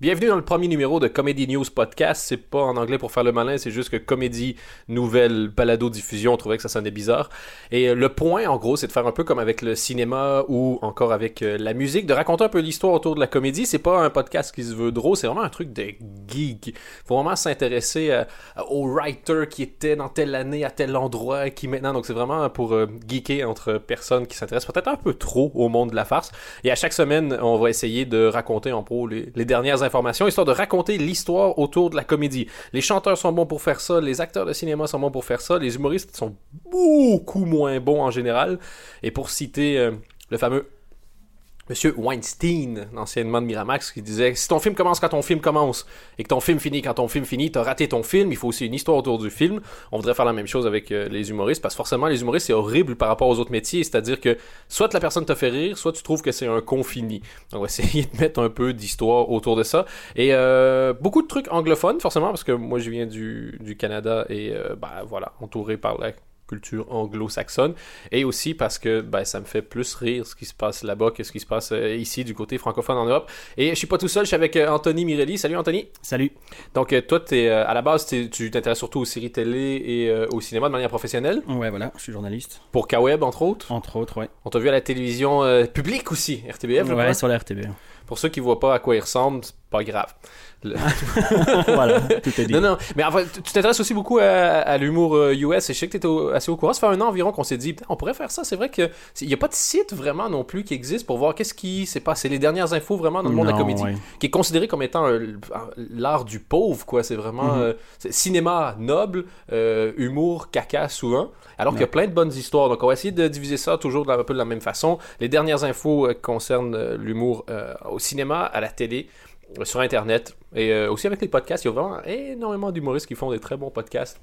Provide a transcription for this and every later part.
Bienvenue dans le premier numéro de Comedy News Podcast. C'est pas en anglais pour faire le malin, c'est juste que comédie, nouvelle, balado, diffusion, on trouvait que ça sonnait bizarre. Et euh, le point, en gros, c'est de faire un peu comme avec le cinéma ou encore avec euh, la musique, de raconter un peu l'histoire autour de la comédie. C'est pas un podcast qui se veut drôle, c'est vraiment un truc de geek. Faut vraiment s'intéresser euh, au writer qui était dans telle année à tel endroit, qui maintenant. Donc c'est vraiment pour geeker entre personnes qui s'intéressent peut-être un peu trop au monde de la farce. Et à chaque semaine, on va essayer de raconter en pro les, les dernières histoire de raconter l'histoire autour de la comédie. Les chanteurs sont bons pour faire ça, les acteurs de cinéma sont bons pour faire ça, les humoristes sont beaucoup moins bons en général. Et pour citer euh, le fameux Monsieur Weinstein, anciennement de Miramax, qui disait si ton film commence quand ton film commence et que ton film finit quand ton film finit, t'as raté ton film. Il faut aussi une histoire autour du film. On voudrait faire la même chose avec euh, les humoristes parce que forcément les humoristes c'est horrible par rapport aux autres métiers, c'est-à-dire que soit la personne te fait rire, soit tu trouves que c'est un con fini. Donc on va essayer de mettre un peu d'histoire autour de ça et euh, beaucoup de trucs anglophones forcément parce que moi je viens du, du Canada et euh, bah voilà entouré par la culture anglo-saxonne et aussi parce que ben, ça me fait plus rire ce qui se passe là-bas que ce qui se passe euh, ici du côté francophone en Europe. Et je suis pas tout seul, je suis avec euh, Anthony Mirelli. Salut Anthony. Salut. Donc euh, toi, es, à la base, tu t'intéresses surtout aux séries télé et au cinéma de manière professionnelle? Ouais, voilà, je suis journaliste. Pour K-Web, entre autres? Entre autres, ouais. On t'a vu à la télévision publique aussi, RTBF. Ouais, sur la RTB. Pour ceux qui voient pas à quoi il ressemble, c'est pas grave. voilà, tout est dit. Non, non, mais enfin, tu t'intéresses aussi beaucoup à, l'humour US euh, et je sais que tu étais assez au courant. Ça fait un an environ qu'on s'est dit, on pourrait faire ça. C'est vrai qu'il n'y a pas de site vraiment non plus qui existe pour voir qu'est-ce qui s'est passé, les dernières infos vraiment dans le monde de la comédie, qui est considéré comme étant l'art du pauvre, quoi. C'est vraiment mm-hmm. euh, cinéma noble, euh, humour caca souvent, alors qu'il y a plein de bonnes histoires. Donc on va essayer de diviser ça toujours un peu de la même façon. Les dernières infos concernent l'humour au cinéma, à la télé sur Internet et euh, aussi avec les podcasts. Il y a vraiment énormément d'humoristes qui font des très bons podcasts.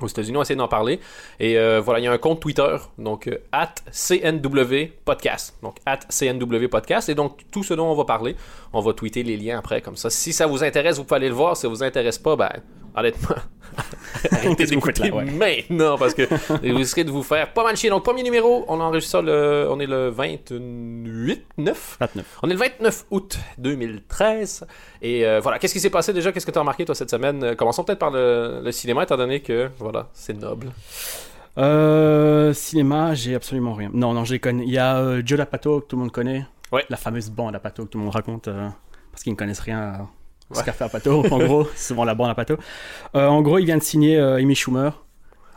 Aux États-Unis, on essaie d'en parler. Et euh, voilà, il y a un compte Twitter, donc euh, at CNW Podcast. Donc at CNW Podcast. Et donc, tout ce dont on va parler, on va tweeter les liens après, comme ça. Si ça vous intéresse, vous pouvez aller le voir. Si ça vous intéresse pas, ben, honnêtement, arrêtez d'écouter maintenant parce que vous risquez de vous faire pas mal chier. Donc, premier numéro, on enregistre ça le, on est le 28, 9 29. On est le 29 août 2013. Et euh, voilà, qu'est-ce qui s'est passé déjà? Qu'est-ce que tu as remarqué toi cette semaine? Euh, Commençons peut-être par le, cinéma, étant donné que voilà, c'est noble. Euh, cinéma, j'ai absolument rien. Non, non, je les connais. Il y a euh, Joe Lapato que tout le monde connaît. Ouais. La fameuse bande Lapato que tout le monde raconte parce qu'ils ne connaissent rien ce qu'a fait Apato, en gros, souvent la bande Apato. Euh, en gros, il vient de signer euh, Amy Schumer.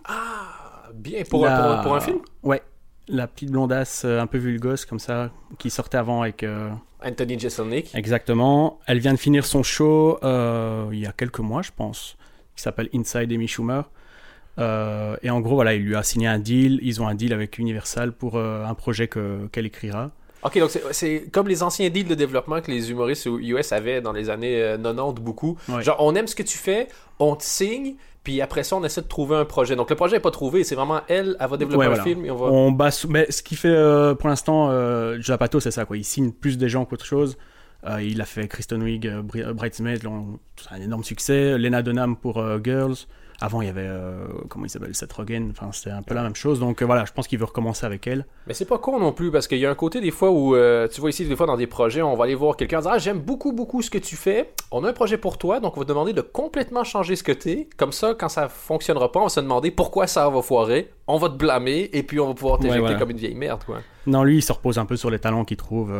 Ah, bien, pour, pour, un film? Ouais, la petite blondasse euh, un peu vulgose comme ça, qui sortait avant avec... Anthony Jeselnik. Exactement. Elle vient de finir son show il y a quelques mois, je pense, qui s'appelle Inside Amy Schumer. Et en gros, voilà, il lui a signé un deal. Ils ont un deal avec Universal pour un projet qu'elle écrira. Ok, donc c'est comme les anciens deals de développement que les humoristes US avaient dans les années 90 euh, beaucoup. Genre, on aime ce que tu fais, on te signe, puis après ça, on essaie de trouver un projet. Donc le projet n'est pas trouvé, c'est vraiment elle, elle va développer un film et on va. On Mais ce qui fait euh, pour l'instant, euh, Japato, c'est ça, quoi. Il signe plus des gens qu'autre chose. Euh, il a fait Kristen Wiig, Bridesmaid, un énorme succès. Lena Dunham pour Girls. Avant, il y avait, euh, comment il s'appelle, Seth Rogen. Enfin, c'était un peu la même chose. Donc euh, voilà, je pense qu'il veut recommencer avec elle. Mais c'est pas con non plus, parce qu'il y a un côté des fois où, euh, tu vois ici, des fois dans des projets, on va aller voir quelqu'un dire Ah, j'aime beaucoup, beaucoup ce que tu fais. On a un projet pour toi, donc on va te demander de complètement changer ce que t'es. Comme ça, quand ça fonctionnera pas, on va se demander pourquoi ça va foirer. On va te blâmer, et puis on va pouvoir t'éjecter comme une vieille merde, quoi. Non, lui, il se repose un peu sur les talents qu'il trouve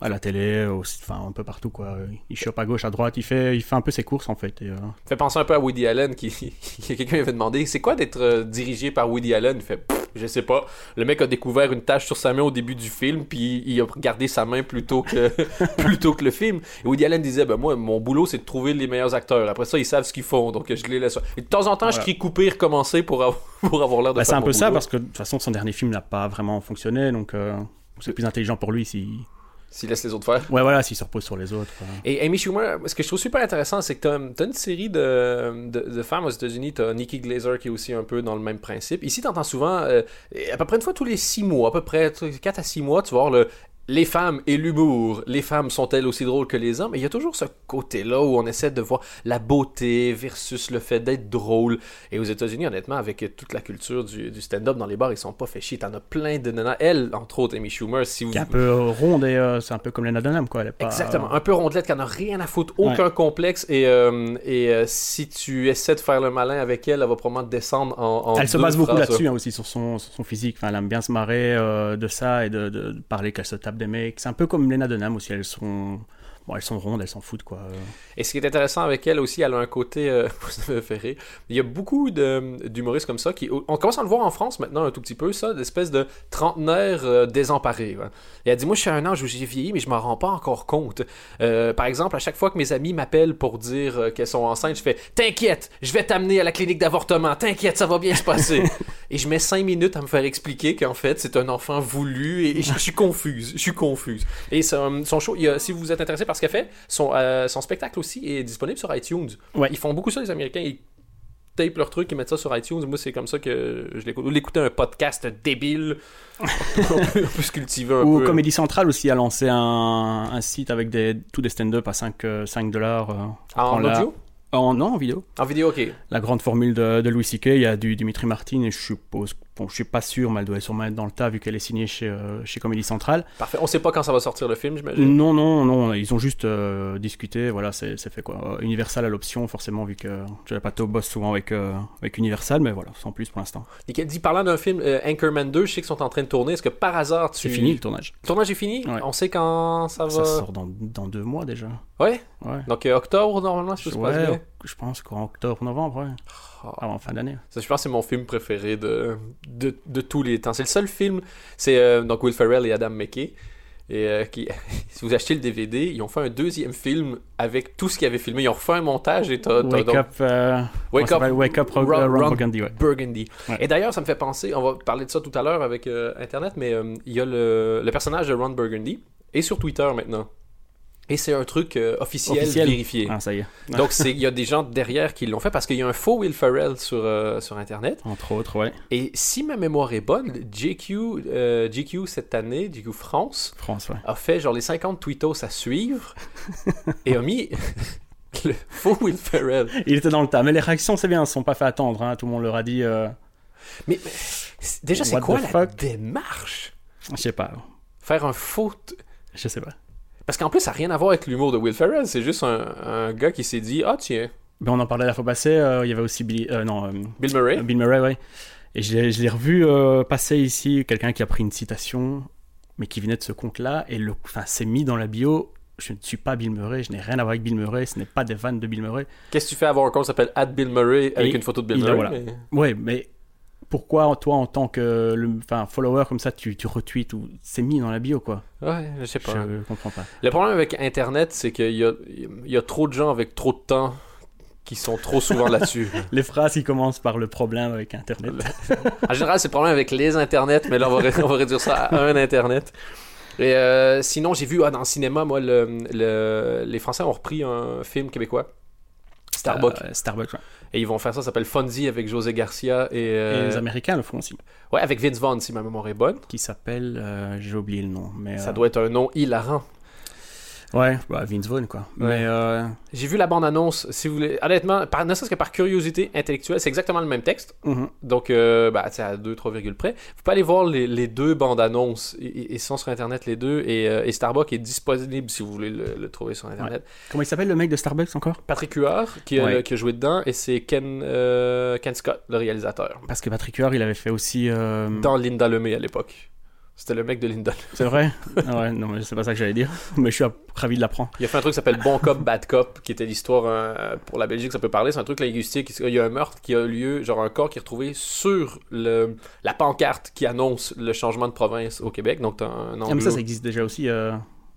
à la télé, enfin un peu partout quoi. Il chope à gauche, à droite, il fait, il fait un peu ses courses en fait. Et, euh... Fait penser un peu à Woody Allen qui, quelqu'un avait demandé, c'est quoi d'être euh, dirigé par Woody Allen? Il fait, je sais pas. Le mec a découvert une tache sur sa main au début du film, puis il a regardé sa main plutôt que plutôt que le film. Et Woody Allen disait, ben moi mon boulot c'est de trouver les meilleurs acteurs. Après ça ils savent ce qu'ils font, donc je les laisse. Et de temps en temps je crie couper, recommencer pour avoir pour avoir l'air de. Bah, c'est un peu ça parce que de toute façon son dernier film n'a pas vraiment fonctionné, donc euh, c'est plus intelligent pour lui si s'il laisse les autres faire. Ouais, voilà, s'il se repose sur les autres. Et Amy Schumer, ce que je trouve super intéressant, c'est que tu as, une série de, de, femmes aux États-Unis. Tu as Nikki Glazer qui est aussi un peu dans le même principe. Ici, tu entends souvent, euh, à peu près une fois tous les six mois, à peu près 4 à 6 mois, tu voir le les femmes et l'humour. Les femmes sont-elles aussi drôles que les hommes? Et il y a toujours ce côté-là où on essaie de voir la beauté versus le fait d'être drôle. Et aux États-Unis, honnêtement, avec toute la culture du, du stand-up dans les bars, ils sont pas fait chier. T'en as plein de nanas. Elle, entre autres, Amy Schumer, si vous... Qui est un peu euh, ronde et euh, c'est un peu comme Lena Dunham, quoi. Elle est pas, Exactement, un peu rondelette, qui en a rien à foutre, aucun complexe. Et, euh, et euh, si tu essaies de faire le malin avec elle, elle va probablement descendre en. en Elle se base beaucoup là-dessus hein, aussi, sur son, sur son physique. Enfin, elle aime bien se marrer euh, de ça et de, de- de parler qu'elle se tape des mecs. C'est un peu comme Lena Dunham aussi. Elles sont, bon, elles sont rondes, elles s'en foutent, quoi. Et ce qui est intéressant avec elle aussi, elle a un côté. euh, ça me fait rire. Il y a beaucoup d'humoristes comme ça qui. On commence à le voir en France maintenant un tout petit peu, ça, d'espèce de trentenaire euh, désemparé. ouais. Et elle dit Moi, je suis à un âge où j'ai vieilli, mais je m'en rends pas encore compte. Euh, par exemple, à chaque fois que mes amis m'appellent pour dire euh, qu'elles sont enceintes, je fais T'inquiète, je vais t'amener à la clinique d'avortement. T'inquiète, ça va bien se passer. et je mets cinq minutes à me faire expliquer qu'en fait, c'est un enfant voulu et, et je, je suis confuse. Je suis confuse. Et son, son show, il y a- si vous êtes intéressé par ce qu'elle fait, son, euh, son spectacle aussi est disponible sur iTunes. Ouais. Ils font beaucoup ça, les Américains. Ils tapent leur truc, ils mettent ça sur iTunes. Moi, c'est comme ça que je l'écoute. Ou l'écouter un podcast débile. on, peut, on peut se cultiver un Ou peu. Comédie Centrale aussi a lancé un, un site avec des, tous des stand-up à 5, euh, 5 dollars. euh, en la- audio? En, non, en vidéo. En vidéo, ok. La grande formule de, de Louis C.K., il y a du Dimitri Martin, et je suppose, bon, je suis pas sûr, mais elle doit sûrement être dans le tas vu qu'elle est signée chez, euh, chez Comédie Centrale. Parfait. On sait pas quand ça va sortir le film, j'imagine. Non, non, non, ils ont juste euh, discuté, voilà, c'est fait quoi. Euh, Universal à l'option, forcément, vu que Joe Pato bosse souvent avec, euh, avec Universal, mais voilà, sans plus pour l'instant. Nickel. Dis, parlant d'un film, Anchorman 2, je sais qu'ils sont en train de tourner. Est-ce que par hasard, tu. C'est fini le tournage. Le tournage est fini? Ouais. On sait quand ça va. Ça sort dans, dans deux mois déjà. Ouais? Ouais. Donc, octobre, normalement, si tout se passe bien. je pense qu'en octobre, novembre, ouais. Oh. Avant fin d'année. Ça, je pense que c'est mon film préféré de, de, de tous les temps. C'est le seul film. C'est euh, donc Will Ferrell et Adam McKay. Et euh, qui, si vous achetez le DVD, ils ont fait un deuxième film avec tout ce qu'ils avaient filmé. Ils ont refait un montage et t'as, Wake donc euh, Wake Up, Wake Up, Ron, Ron- Ron Ron Burgundy, ouais. Burgundy. Ouais. Et d'ailleurs, ça me fait penser, on va parler de ça tout à l'heure avec Internet, mais il y a le, le personnage de Ron Burgundy et sur Twitter maintenant. Et c'est un truc euh, officiel, Officiel. vérifié. Ah, ça y est. Donc il y a des gens derrière qui l'ont fait parce qu'il y a un faux Will Ferrell sur, euh, sur Internet. Entre autres, ouais. Et si ma mémoire est bonne, JQ, euh, GQ cette année, GQ France, France, ouais. a fait genre les 50 tweetos à suivre et a mis le faux Will Ferrell. Il était dans le tas. Mais les réactions, c'est bien, elles ne sont pas fait attendre. hein. Tout le monde leur a dit. euh, Mais, déjà, c'est quoi la démarche? Je sais pas. Faire un faux. Je sais pas. Parce qu'en plus, ça n'a rien à voir avec l'humour de Will Ferrell. C'est juste un, un gars qui s'est dit Ah, tiens, Ben, on en parlait la fois passée. euh, il y avait aussi Billy. euh, non, euh, Bill Murray. Bill Murray, ouais. Et je l'ai revu passer ici, quelqu'un qui a pris une citation, mais qui venait de ce compte-là, et le, c'est mis dans la bio. Je ne suis pas Bill Murray, je n'ai rien à voir avec Bill Murray, ce n'est pas des vannes de Bill Murray. Qu'est-ce que tu fais avoir un compte qui s'appelle Bill Murray avec Et une photo de Bill Murray voilà. mais- Ouais, mais pourquoi toi, en tant que le, follower comme ça, tu, tu retweets ou c'est mis dans la bio, quoi Ouais, je sais pas. Je comprends pas. Le problème avec Internet, c'est qu'il y a, il y a trop de gens avec trop de temps qui sont trop souvent là-dessus. Les phrases qui commencent par le problème avec Internet. En général, c'est le problème avec les internets, mais là, on va, ré- on va réduire ça à un internet. Et euh, sinon, j'ai vu ah, dans le cinéma, moi, le, le- les Français ont repris un film québécois, Starbucks, Euh, Starbucks, ouais. et ils vont faire ça, ça s'appelle Fonzie avec José Garcia et, euh, Et les Américains le font aussi. ouais, avec Vince Vaughn, si ma mémoire est bonne. Qui s'appelle, euh, j'ai oublié le nom, mais Ça euh, doit être un nom hilarant. Ouais, bah, Vince Vaughn quoi. Mais euh, J'ai vu la bande-annonce, si vous voulez. Honnêtement, par, ne serait-ce que par curiosité intellectuelle, c'est exactement le même texte. mhm. Donc, euh, bah, sais, à 2-3 virgules près. Vous pouvez aller voir les, les deux bandes-annonces. Ils, ils- sont sur Internet, les deux. Et, euh, et Starbucks est disponible si vous voulez le, le trouver sur Internet. comment il s'appelle le mec de Starbucks encore? Patrick Huard, qui, a- Ouais. qui a joué dedans. Et c'est Ken, euh, Ken Scott, le réalisateur. Parce que Patrick Huard, il avait fait aussi. euh, Dans Linda Lemay à l'époque. C'était le mec de Linda. C'est vrai? Ah Ouais, non, mais c'est pas ça que j'allais dire. Mais je suis ravi de l'apprendre. Il a fait un truc qui s'appelle Bon Cop, Bad Cop, qui était l'histoire euh, pour la Belgique, ça peut parler. C'est un truc linguistique. Il y a un meurtre qui a lieu, genre un corps qui est retrouvé sur le, la pancarte qui annonce le changement de province au Québec. Donc, t'as un Ah, mais ça, ça existe déjà aussi. euh,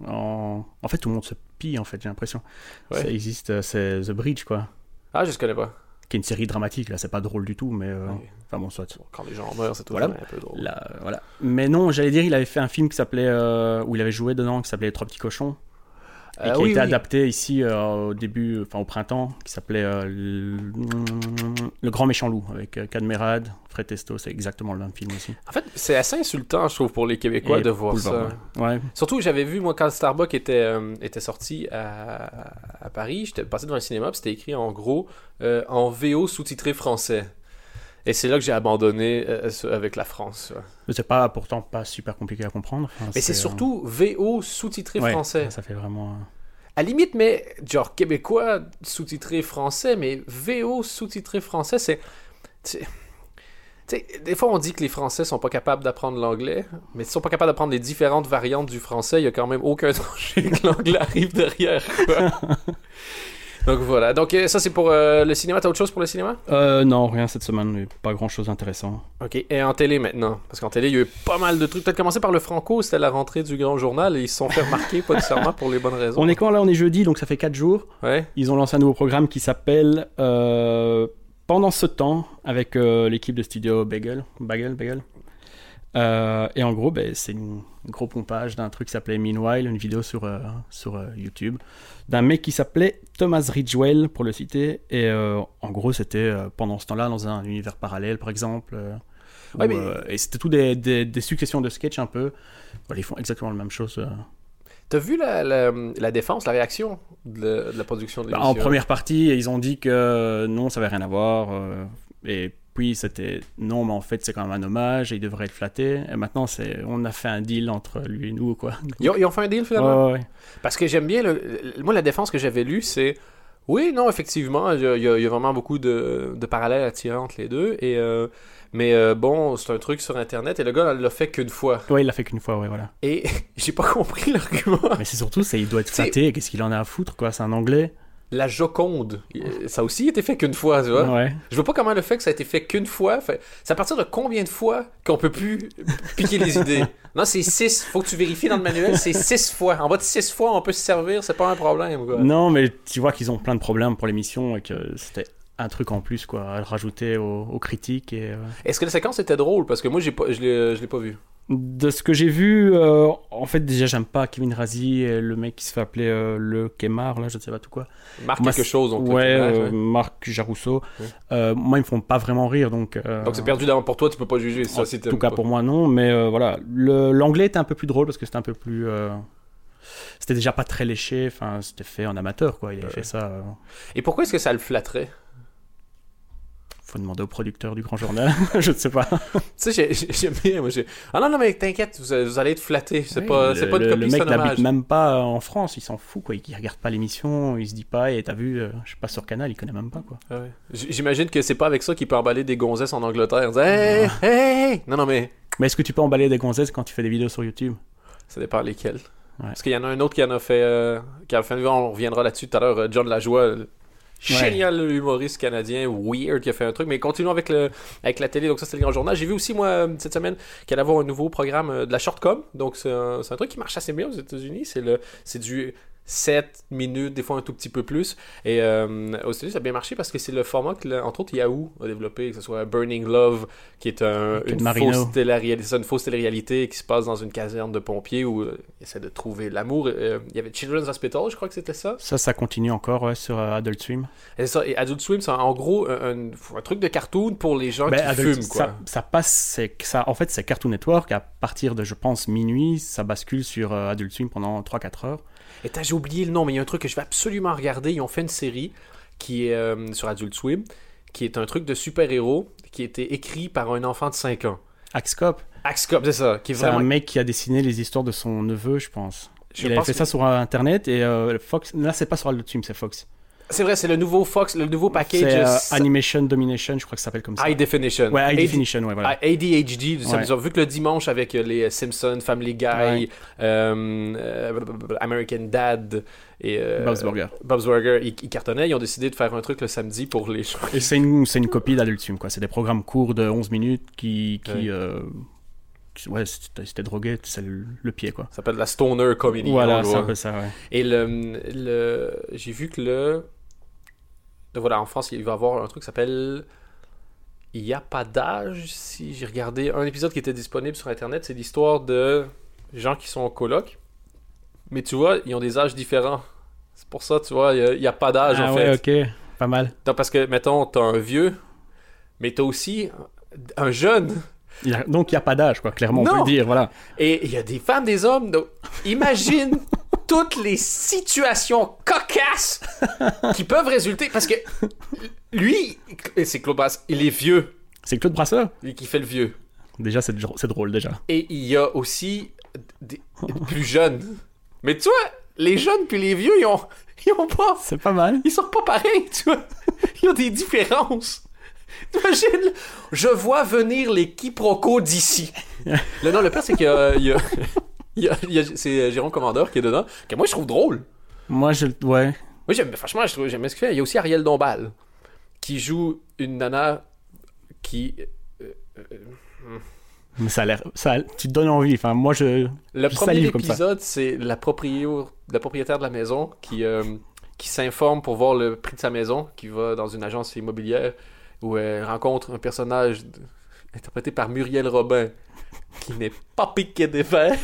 en... en fait, tout le monde se pille, en fait, j'ai l'impression. Ouais. Ça existe, euh, c'est The Bridge, quoi. Ah, je ne connais pas. Qui est une série dramatique, là, c'est pas drôle du tout, mais. euh. Enfin bon, soit. Quand les gens meurent, c'est toujours Voilà. un peu drôle. Là, euh, voilà. Mais non, j'allais dire, il avait fait un film qui s'appelait. euh, où il avait joué dedans, qui s'appelait Les Trois Petits Cochons. Et Euh, qui oui, a été oui. adapté ici euh, au début, enfin au printemps, qui s'appelait euh, le... Le Grand Méchant Loup avec euh, Cadmerade, Fred Testo, c'est exactement le même film aussi. En fait, c'est assez insultant, je trouve, pour les Québécois Et de voir ça. Boulevard, Ouais. Ouais. Surtout, j'avais vu, moi, quand Starbucks était, euh, était sorti à, à Paris, j'étais passé devant un cinéma, c'était écrit en gros euh, en VO sous-titré français. Et c'est là que j'ai abandonné euh, ce- avec la France. ouais. Mais C'est pas pourtant pas super compliqué à comprendre. Enfin, Mais c'est euh, surtout VO sous-titré ouais, français. Ça fait vraiment. euh, À limite, mais genre québécois sous-titré français, mais VO sous-titré français, c'est. c'est- tu sais, des fois, on dit que les Français sont pas capables d'apprendre l'anglais, mais s'ils sont pas capables d'apprendre les différentes variantes du français, il y a quand même aucun danger que l'anglais arrive derrière. Donc voilà. Donc euh, ça, c'est pour euh, le cinéma. T'as autre chose pour le cinéma? Euh, non, rien cette semaine, pas grand chose d'intéressant. Ok. Et en télé maintenant? Parce qu'en télé, il y a eu pas mal de trucs. Peut-être commencer par le Franco, c'était la rentrée du Grand Journal et ils se sont fait remarquer, pas nécessairement pour les bonnes raisons. On est quand là? On est jeudi, donc ça fait 4 jours. Ouais. Ils ont lancé un nouveau programme qui s'appelle euh, Pendant ce temps, avec euh, l'équipe de studio Bagel. Bagel, Bagel? Euh, et en gros, ben, c'est une gros pompage d'un truc qui s'appelait Meanwhile, une vidéo sur, euh, sur euh, YouTube, d'un mec qui s'appelait Thomas Ridgewell, pour le citer. Et en gros, c'était pendant ce temps-là, dans un univers parallèle, par exemple. Ouais, où, mais- et c'était tout des, des, des successions de sketchs un peu. Voilà, ils font exactement la même chose. T'as vu la, la, la défense, la réaction de, de la production de Bah, l'émission? en première partie, ils ont dit que non, ça avait rien à voir. et puis c'était non, mais en fait, c'est quand même un hommage et il devrait être flatté. Et maintenant, c'est on a fait un deal entre lui et nous, quoi. Ils ont, ils ont fait un deal finalement? Ouais, ouais, ouais. Parce que j'aime bien. Le, le- moi, la défense que j'avais lue, c'est. Oui, non, effectivement, il y, a- y y vraiment beaucoup de, de parallèles à tirer entre les deux. Et, euh, mais euh, bon, c'est un truc sur Internet et le gars, l'a fait qu'une fois. Ouais, il l'a fait qu'une fois, ouais, voilà. Et j'ai pas compris l'argument. Mais c'est surtout, c'est il doit être flatté. Qu'est-ce qu'il en a à foutre, quoi? C'est un anglais. La Joconde, ça a aussi été fait qu'une fois, tu vois. Ouais. Je vois pas comment le fait que ça a été fait qu'une fois. Fait... C'est à partir de combien de fois qu'on peut plus piquer les idées? Non, c'est six. Faut que tu vérifies dans le manuel. C'est six fois. En bas de six fois, on peut se servir. C'est pas un problème. Quoi. Non, mais tu vois qu'ils ont plein de problèmes pour l'émission et que c'était un truc en plus, quoi, à rajouter aux, aux critiques et. euh, Est-ce que la séquence était drôle? Parce que moi, j'ai pas, je l'ai, je l'ai pas vu. De ce que j'ai vu, euh, en fait, déjà, j'aime pas Kevin Razi et le mec qui se fait appeler euh, le Kemar, là, je ne sais pas tout quoi. Moi, quelque chose. Donc, ouais, euh, ouais. Marc Jarousseau. Ouais. Euh, moi, ils me font pas vraiment rire, donc. Donc c'est perdu d'avant pour toi, tu peux pas juger. Ça, en si tout cas pas. pour moi, non. Mais voilà, l'anglais était un peu plus drôle parce que c'était un peu plus. C'était déjà pas très léché, enfin, c'était fait en amateur, quoi. Il avait fait ça. euh, Et pourquoi est-ce que ça le flatterait Faut demander au producteur du Grand Journal, je ne sais pas. Tu sais, j'ai- j'ai- j'aime bien. Moi, j'ai... Ah non, non, mais t'inquiète, vous, vous allez être flatté. C'est Oui, pas, le, pas le- copie, le mec n'habite même pas en France, il s'en fout, quoi. Il, il regarde pas l'émission, il se dit pas, et t'as vu, euh, je sais pas sur Canal, il connaît même pas, quoi. Ah ouais. J'imagine que c'est pas avec ça qu'il peut emballer des gonzesses en Angleterre. disant, Hey, hey, hey! Non, non, mais Mais est-ce que tu peux emballer des gonzesses quand tu fais des vidéos sur YouTube? Ça dépend lesquels. Ouais. Parce qu'il y en a un autre qui en a fait. euh, qui a fait on reviendra là-dessus tout à l'heure. euh, John Lajoie. Génial humoriste canadien, weird, qui a fait un truc. Mais continuons avec, le, avec la télé. Donc, ça, c'était le grand journal. J'ai vu aussi, moi, euh, cette semaine, qu'il allait avoir un nouveau programme euh, de la shortcom. Donc, c'est un, c'est un truc qui marche assez bien aux États-Unis. C'est c'est du 7 minutes, des fois un tout petit peu plus. Et euh, aux États-Unis, ça a bien marché parce que c'est le format que, entre autres, Yahoo a développé, que ce soit Burning Love, qui est un, une, fausse télé-réalité, une fausse télé-réalité qui se passe dans une caserne de pompiers où euh, ils essaient de trouver l'amour. Euh, Il y avait Children's Hospital, je crois que c'était ça. Ça, ça continue encore ouais, sur euh, Adult Swim. Et, ça, et Adult Swim, c'est en gros un, truc de cartoon pour les gens Ben, qui Adult- fument, quoi. Ça, ça passe, ça, en fait, c'est Cartoon Network. À partir de, je pense, minuit, ça bascule sur euh, Adult Swim pendant 3-4 heures. Et t'as, j'ai oublié le nom, mais il y a un truc que je vais absolument regarder. Ils ont fait une série qui est euh, sur Adult Swim, qui est un truc de super-héros qui a été écrit par un enfant de 5 ans. Axcop, Axcop, c'est ça, qui est c'est vraiment... un mec qui a dessiné les histoires de son neveu, je pense. Je il avait fait que- ça sur Internet et euh, Fox. Là, c'est pas sur Adult Swim, c'est Fox. C'est vrai, c'est le nouveau Fox, le nouveau package C'est euh, Animation Domination, je crois que ça s'appelle comme ça. High Definition. Ouais, High AD Definition, ouais, voilà. ADHD, ça Ouais. vu que le dimanche avec euh, les Simpsons, Family Guy, Ouais. euh, euh, American Dad et euh, Bob's Burger. Bob's Burger, ils, ils cartonnaient. Ils ont décidé de faire un truc le samedi pour les gens. Et c'est une, une copie d'Adult Swim, quoi. C'est des programmes courts de 11 minutes qui. qui Ouais. t'es drogué, c'est le, le pied, quoi. Ça s'appelle la Stoner Comedy. Voilà, peu ça, ouais. Et le, le j'ai vu que le. Voilà, en France, il va y avoir un truc qui s'appelle. Il n'y a pas d'âge. Si j'ai regardé un épisode qui était disponible sur Internet, c'est l'histoire de gens qui sont en coloc. Mais tu vois, ils ont des âges différents. C'est pour ça, tu vois, il n'y a, pas d'âge Ah en ouais, fait. ok. Pas mal. Non, parce que, mettons, t'as un vieux, mais t'as aussi un jeune. Il y a- Donc il n'y a pas d'âge, quoi. Clairement, on peut le dire, voilà. Et il y a des femmes, des hommes. Donc, imagine toutes les situations cocasses qui peuvent résulter. Parce que lui, c'est Claude Brass, il est vieux. C'est Claude Brasseur? Lui qui fait le vieux. Déjà, c'est dr- c'est drôle, déjà. Et il y a aussi des plus jeunes. Mais tu vois, les jeunes puis les vieux, ils ont, ils ont pas. C'est pas mal. Ils sont pas pareils, tu vois. Ils ont des différences. T'imagines, je vois venir les quiproquos d'ici. Le, non, le pire, c'est qu'il y a- il y a- c'est Jérôme Commandeur qui est dedans, que moi je trouve drôle. Moi, je... Ouais. Oui, j'aime, franchement, je trouve, j'aime ce qu'il fait. Il y a aussi Ariel Dombal, qui joue une nana qui. Mais ça a l'air... Ça a- Tu te donnes envie. Enfin, moi, je... Le Je premier épisode, c'est la, proprio- la propriétaire de la maison qui, euh, qui s'informe pour voir le prix de sa maison, qui va dans une agence immobilière où elle rencontre un personnage interprété par Muriel Robin qui n'est pas piqué des verres.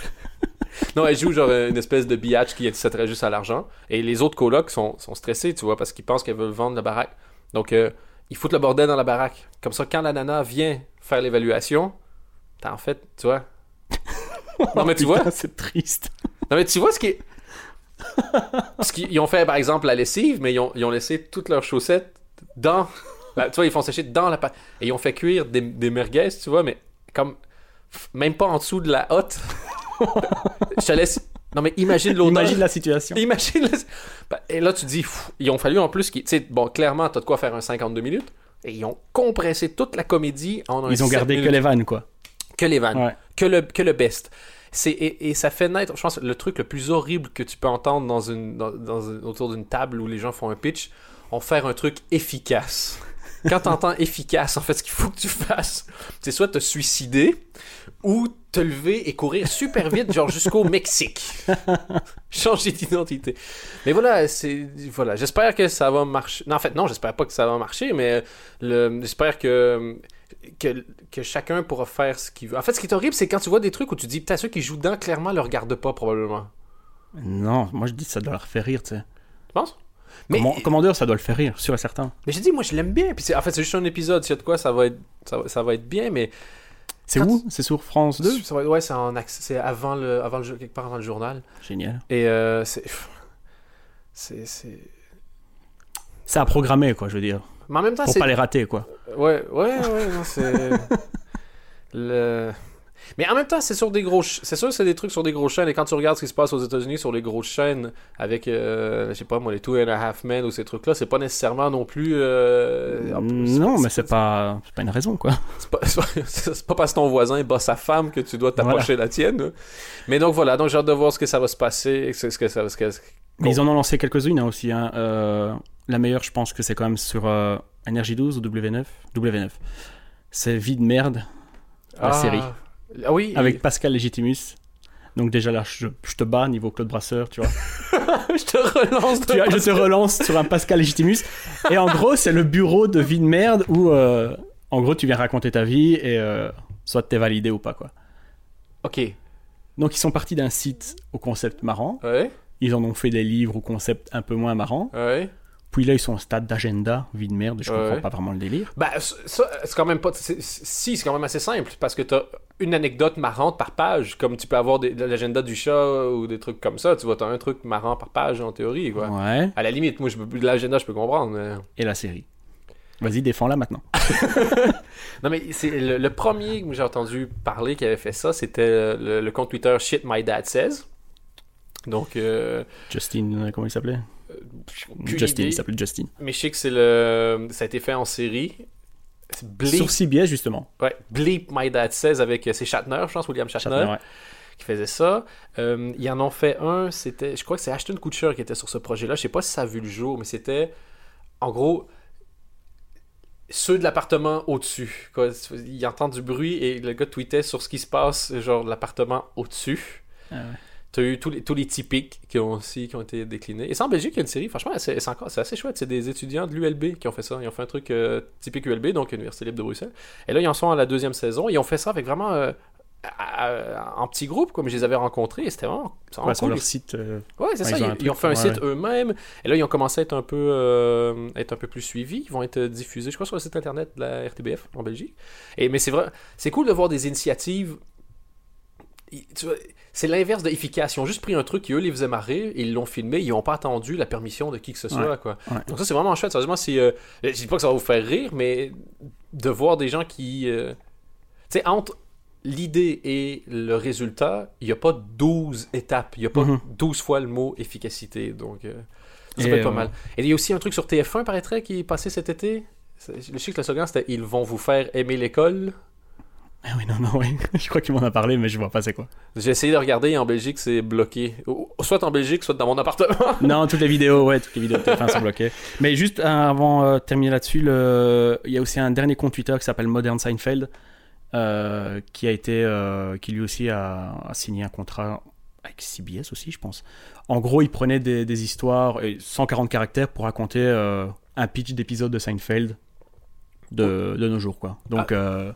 non, elle joue genre une espèce de biatch qui s'attrait juste à l'argent. Et les autres colocs sont, sont stressés, tu vois, parce qu'ils pensent qu'elle veut vendre la baraque. Donc, euh, ils foutent le bordel dans la baraque. Comme ça, quand la nana vient faire l'évaluation, t'as en fait, tu vois. Non, mais tu vois, c'est triste. non, mais tu vois ce qui est. Ce qu'ils ils ont fait, par exemple, la lessive, mais ils ont, ils ont laissé toutes leurs chaussettes dans. la- tu vois, ils font sécher dans la pâte. Et ils ont fait cuire des, des merguez, tu vois, mais comme. Même pas en dessous de la hotte. Je te laisse. Non, mais imagine l'odeur. Imagine la situation. Imagine. le- Bah, Et là, tu dis, pff, ils ont fallu en plus. Tu sais, bon, clairement, t'as de quoi faire un 52 minutes. Et ils ont compressé toute la comédie en un Ils ont 7 gardé que les vannes, quoi. Que les vannes Ouais. que le, que le best. C'est, et, et ça fait naître, je pense, le truc le plus horrible que tu peux entendre dans une, dans, autour d'une table où les gens font un pitch, on faire un truc efficace. Quand t'entends efficace, en fait, ce qu'il faut que tu fasses, c'est soit te suicider ou te lever et courir super vite, genre jusqu'au Mexique. Changer d'identité. Mais voilà, c'est voilà. J'espère que ça va marcher. Non, en fait, non, j'espère pas que ça va marcher, mais le, j'espère que, que que chacun pourra faire ce qu'il veut. En fait, ce qui est horrible, c'est quand tu vois des trucs où tu dis, putain, ceux qui jouent dedans, clairement, le regardent pas probablement. Non, moi, je dis que ça doit leur faire rire, tu sais. Tu penses? Mais Commandeur, ça doit le faire rire, sûr et certain. mais j'ai dit, moi, je l'aime bien. Puis en fait, c'est juste un épisode. S'il y a de quoi, ça va être ça va, ça va être bien, mais C'est où? C'est sur France 2 ça va- ouais, c'est accès- avant le avant le jeu- quelque part avant le journal. Génial. Et euh, c'est c'est c'est à programmer, quoi, je veux dire. mais en même temps, Pour pas les rater, quoi. Ouais, ouais, ouais, c'est. le... Mais en même temps, c'est sur des gros. C'est sûr que c'est des trucs sur des grosses chaînes. Et quand tu regardes ce qui se passe aux États-Unis sur les grosses chaînes, avec, euh, je sais pas moi, les Two and a Half Men ou ces trucs-là, c'est pas nécessairement non plus. euh, non, mais c'est pas... pas une raison, quoi. C'est pas, pas- parce que ton voisin bat sa femme que tu dois t'approcher la tienne. Mais donc voilà, donc j'ai hâte de voir ce que ça va se passer. Ce que ça, ce que- Mais ils en ont lancé quelques-unes hein, aussi. hein. Euh, la meilleure, je pense que c'est quand même sur euh, NRJ12 ou W9. W9. C'est Vie de merde, la Ah. série. Ah oui, avec Pascal Legitimus. Donc déjà là, je, je te bats niveau Claude Brasseur, tu vois. je te relance. Tu vois, je te relance sur un Pascal Legitimus. Et en gros, c'est le bureau de vie de merde où, euh, en gros, tu viens raconter ta vie et euh, soit t'es validé ou pas, quoi. Ok. Donc ils sont partis d'un site au concept marrant. Ouais, Ils en ont fait des livres au concept un peu moins marrant. ouais. Puis là, ils sont au stade d'agenda, vie de merde. Je Ouais. comprends pas vraiment le délire. Bah, ça, c'est quand même pas. Si, c'est quand même assez simple parce que t'as une anecdote marrante par page, comme tu peux avoir des- de l'agenda du chat ou des trucs comme ça. Tu vois, t'as un truc marrant par page en théorie, quoi. Ouais. À la limite, moi, je peux, l'agenda, je peux comprendre. mais- Et la série. Vas-y, défends-la maintenant. Non, mais c'est le, le premier que j'ai entendu parler qui avait fait ça, c'était le, le compte Twitter Shit My Dad Says. Donc, euh, Justin, euh, comment il s'appelait? aucune Justin, idée. il s'appelle Justin. mais je sais que c'est le, ça a été fait en série. Bleep, Sur CBS, justement. ouais, Bleep My Dad Says avec euh, c'est Shatner, je pense, William Shatner. Shatner, ouais. qui faisait ça. Euh, ils en ont fait un, c'était, je crois que c'est Ashton Kutcher qui était sur ce projet-là. Je sais pas si ça a vu le jour, mais c'était, en gros, ceux de l'appartement au-dessus. quoi. Ils entendent du bruit et le gars tweetait sur ce qui se passe, genre l'appartement au-dessus. Ah ouais. T'as eu tous les, tous les typiques qui ont aussi qui ont été déclinés. Et c'est en Belgique, il y a une série, franchement, c'est c'est encore c'est assez chouette. C'est des étudiants de l'ULB qui ont fait ça. Ils ont fait un truc euh, typique ULB, donc Université libre de Bruxelles. Et là, ils en sont à la deuxième saison. Ils ont fait ça avec vraiment euh, à- à- en petits groupes, comme je les avais rencontrés, et c'était vraiment, c'est vraiment Ouais, sur cool. leur site. euh, Ouais, c'est Ouais, ça. ils Ils, ont ils fait un ouais, site eux-mêmes. Et là, ils ont commencé à être un peu, euh, être un peu plus suivis. Ils vont être diffusés, je crois, sur le site internet de la RTBF en Belgique. Et, mais c'est vrai, c'est cool de voir des initiatives. Tu vois, C'est l'inverse de efficace. Ils ont juste pris un truc qui, eux, les faisait marrer, et ils l'ont filmé, ils n'ont pas attendu la permission de qui que ce soit. Ouais. Quoi. Ouais. Donc ça, c'est vraiment chouette. Sérieusement, c'est, euh, je dis pas que ça va vous faire rire, mais de voir des gens qui... euh, Tu sais, entre l'idée et le résultat, il n'y a pas 12 étapes. Il n'y a pas Mhm. 12 fois le mot efficacité. Donc, euh, ça peut être pas mal. Et il y a aussi un truc sur TF1, paraîtrait, qui est passé cet été? Je sais que le slogan, c'était « Ils vont vous faire aimer l'école Ah oui, non, non, oui. je crois qu'il m'en a parlé, mais je vois pas c'est quoi. ». J'ai essayé de regarder et en Belgique, c'est bloqué. Soit en Belgique, soit dans mon appartement. non, toutes les vidéos, ouais, toutes les vidéos de TF1 sont bloquées. Mais juste euh, avant euh, de terminer là-dessus, le... il y a aussi un dernier compte Twitter qui s'appelle Modern Seinfeld, euh, qui a été, euh, qui lui aussi a, a signé un contrat avec CBS aussi, je pense. En gros, il prenait des, des histoires, et 140 caractères pour raconter un pitch d'épisode de Seinfeld de, de nos jours, quoi. Donc. euh,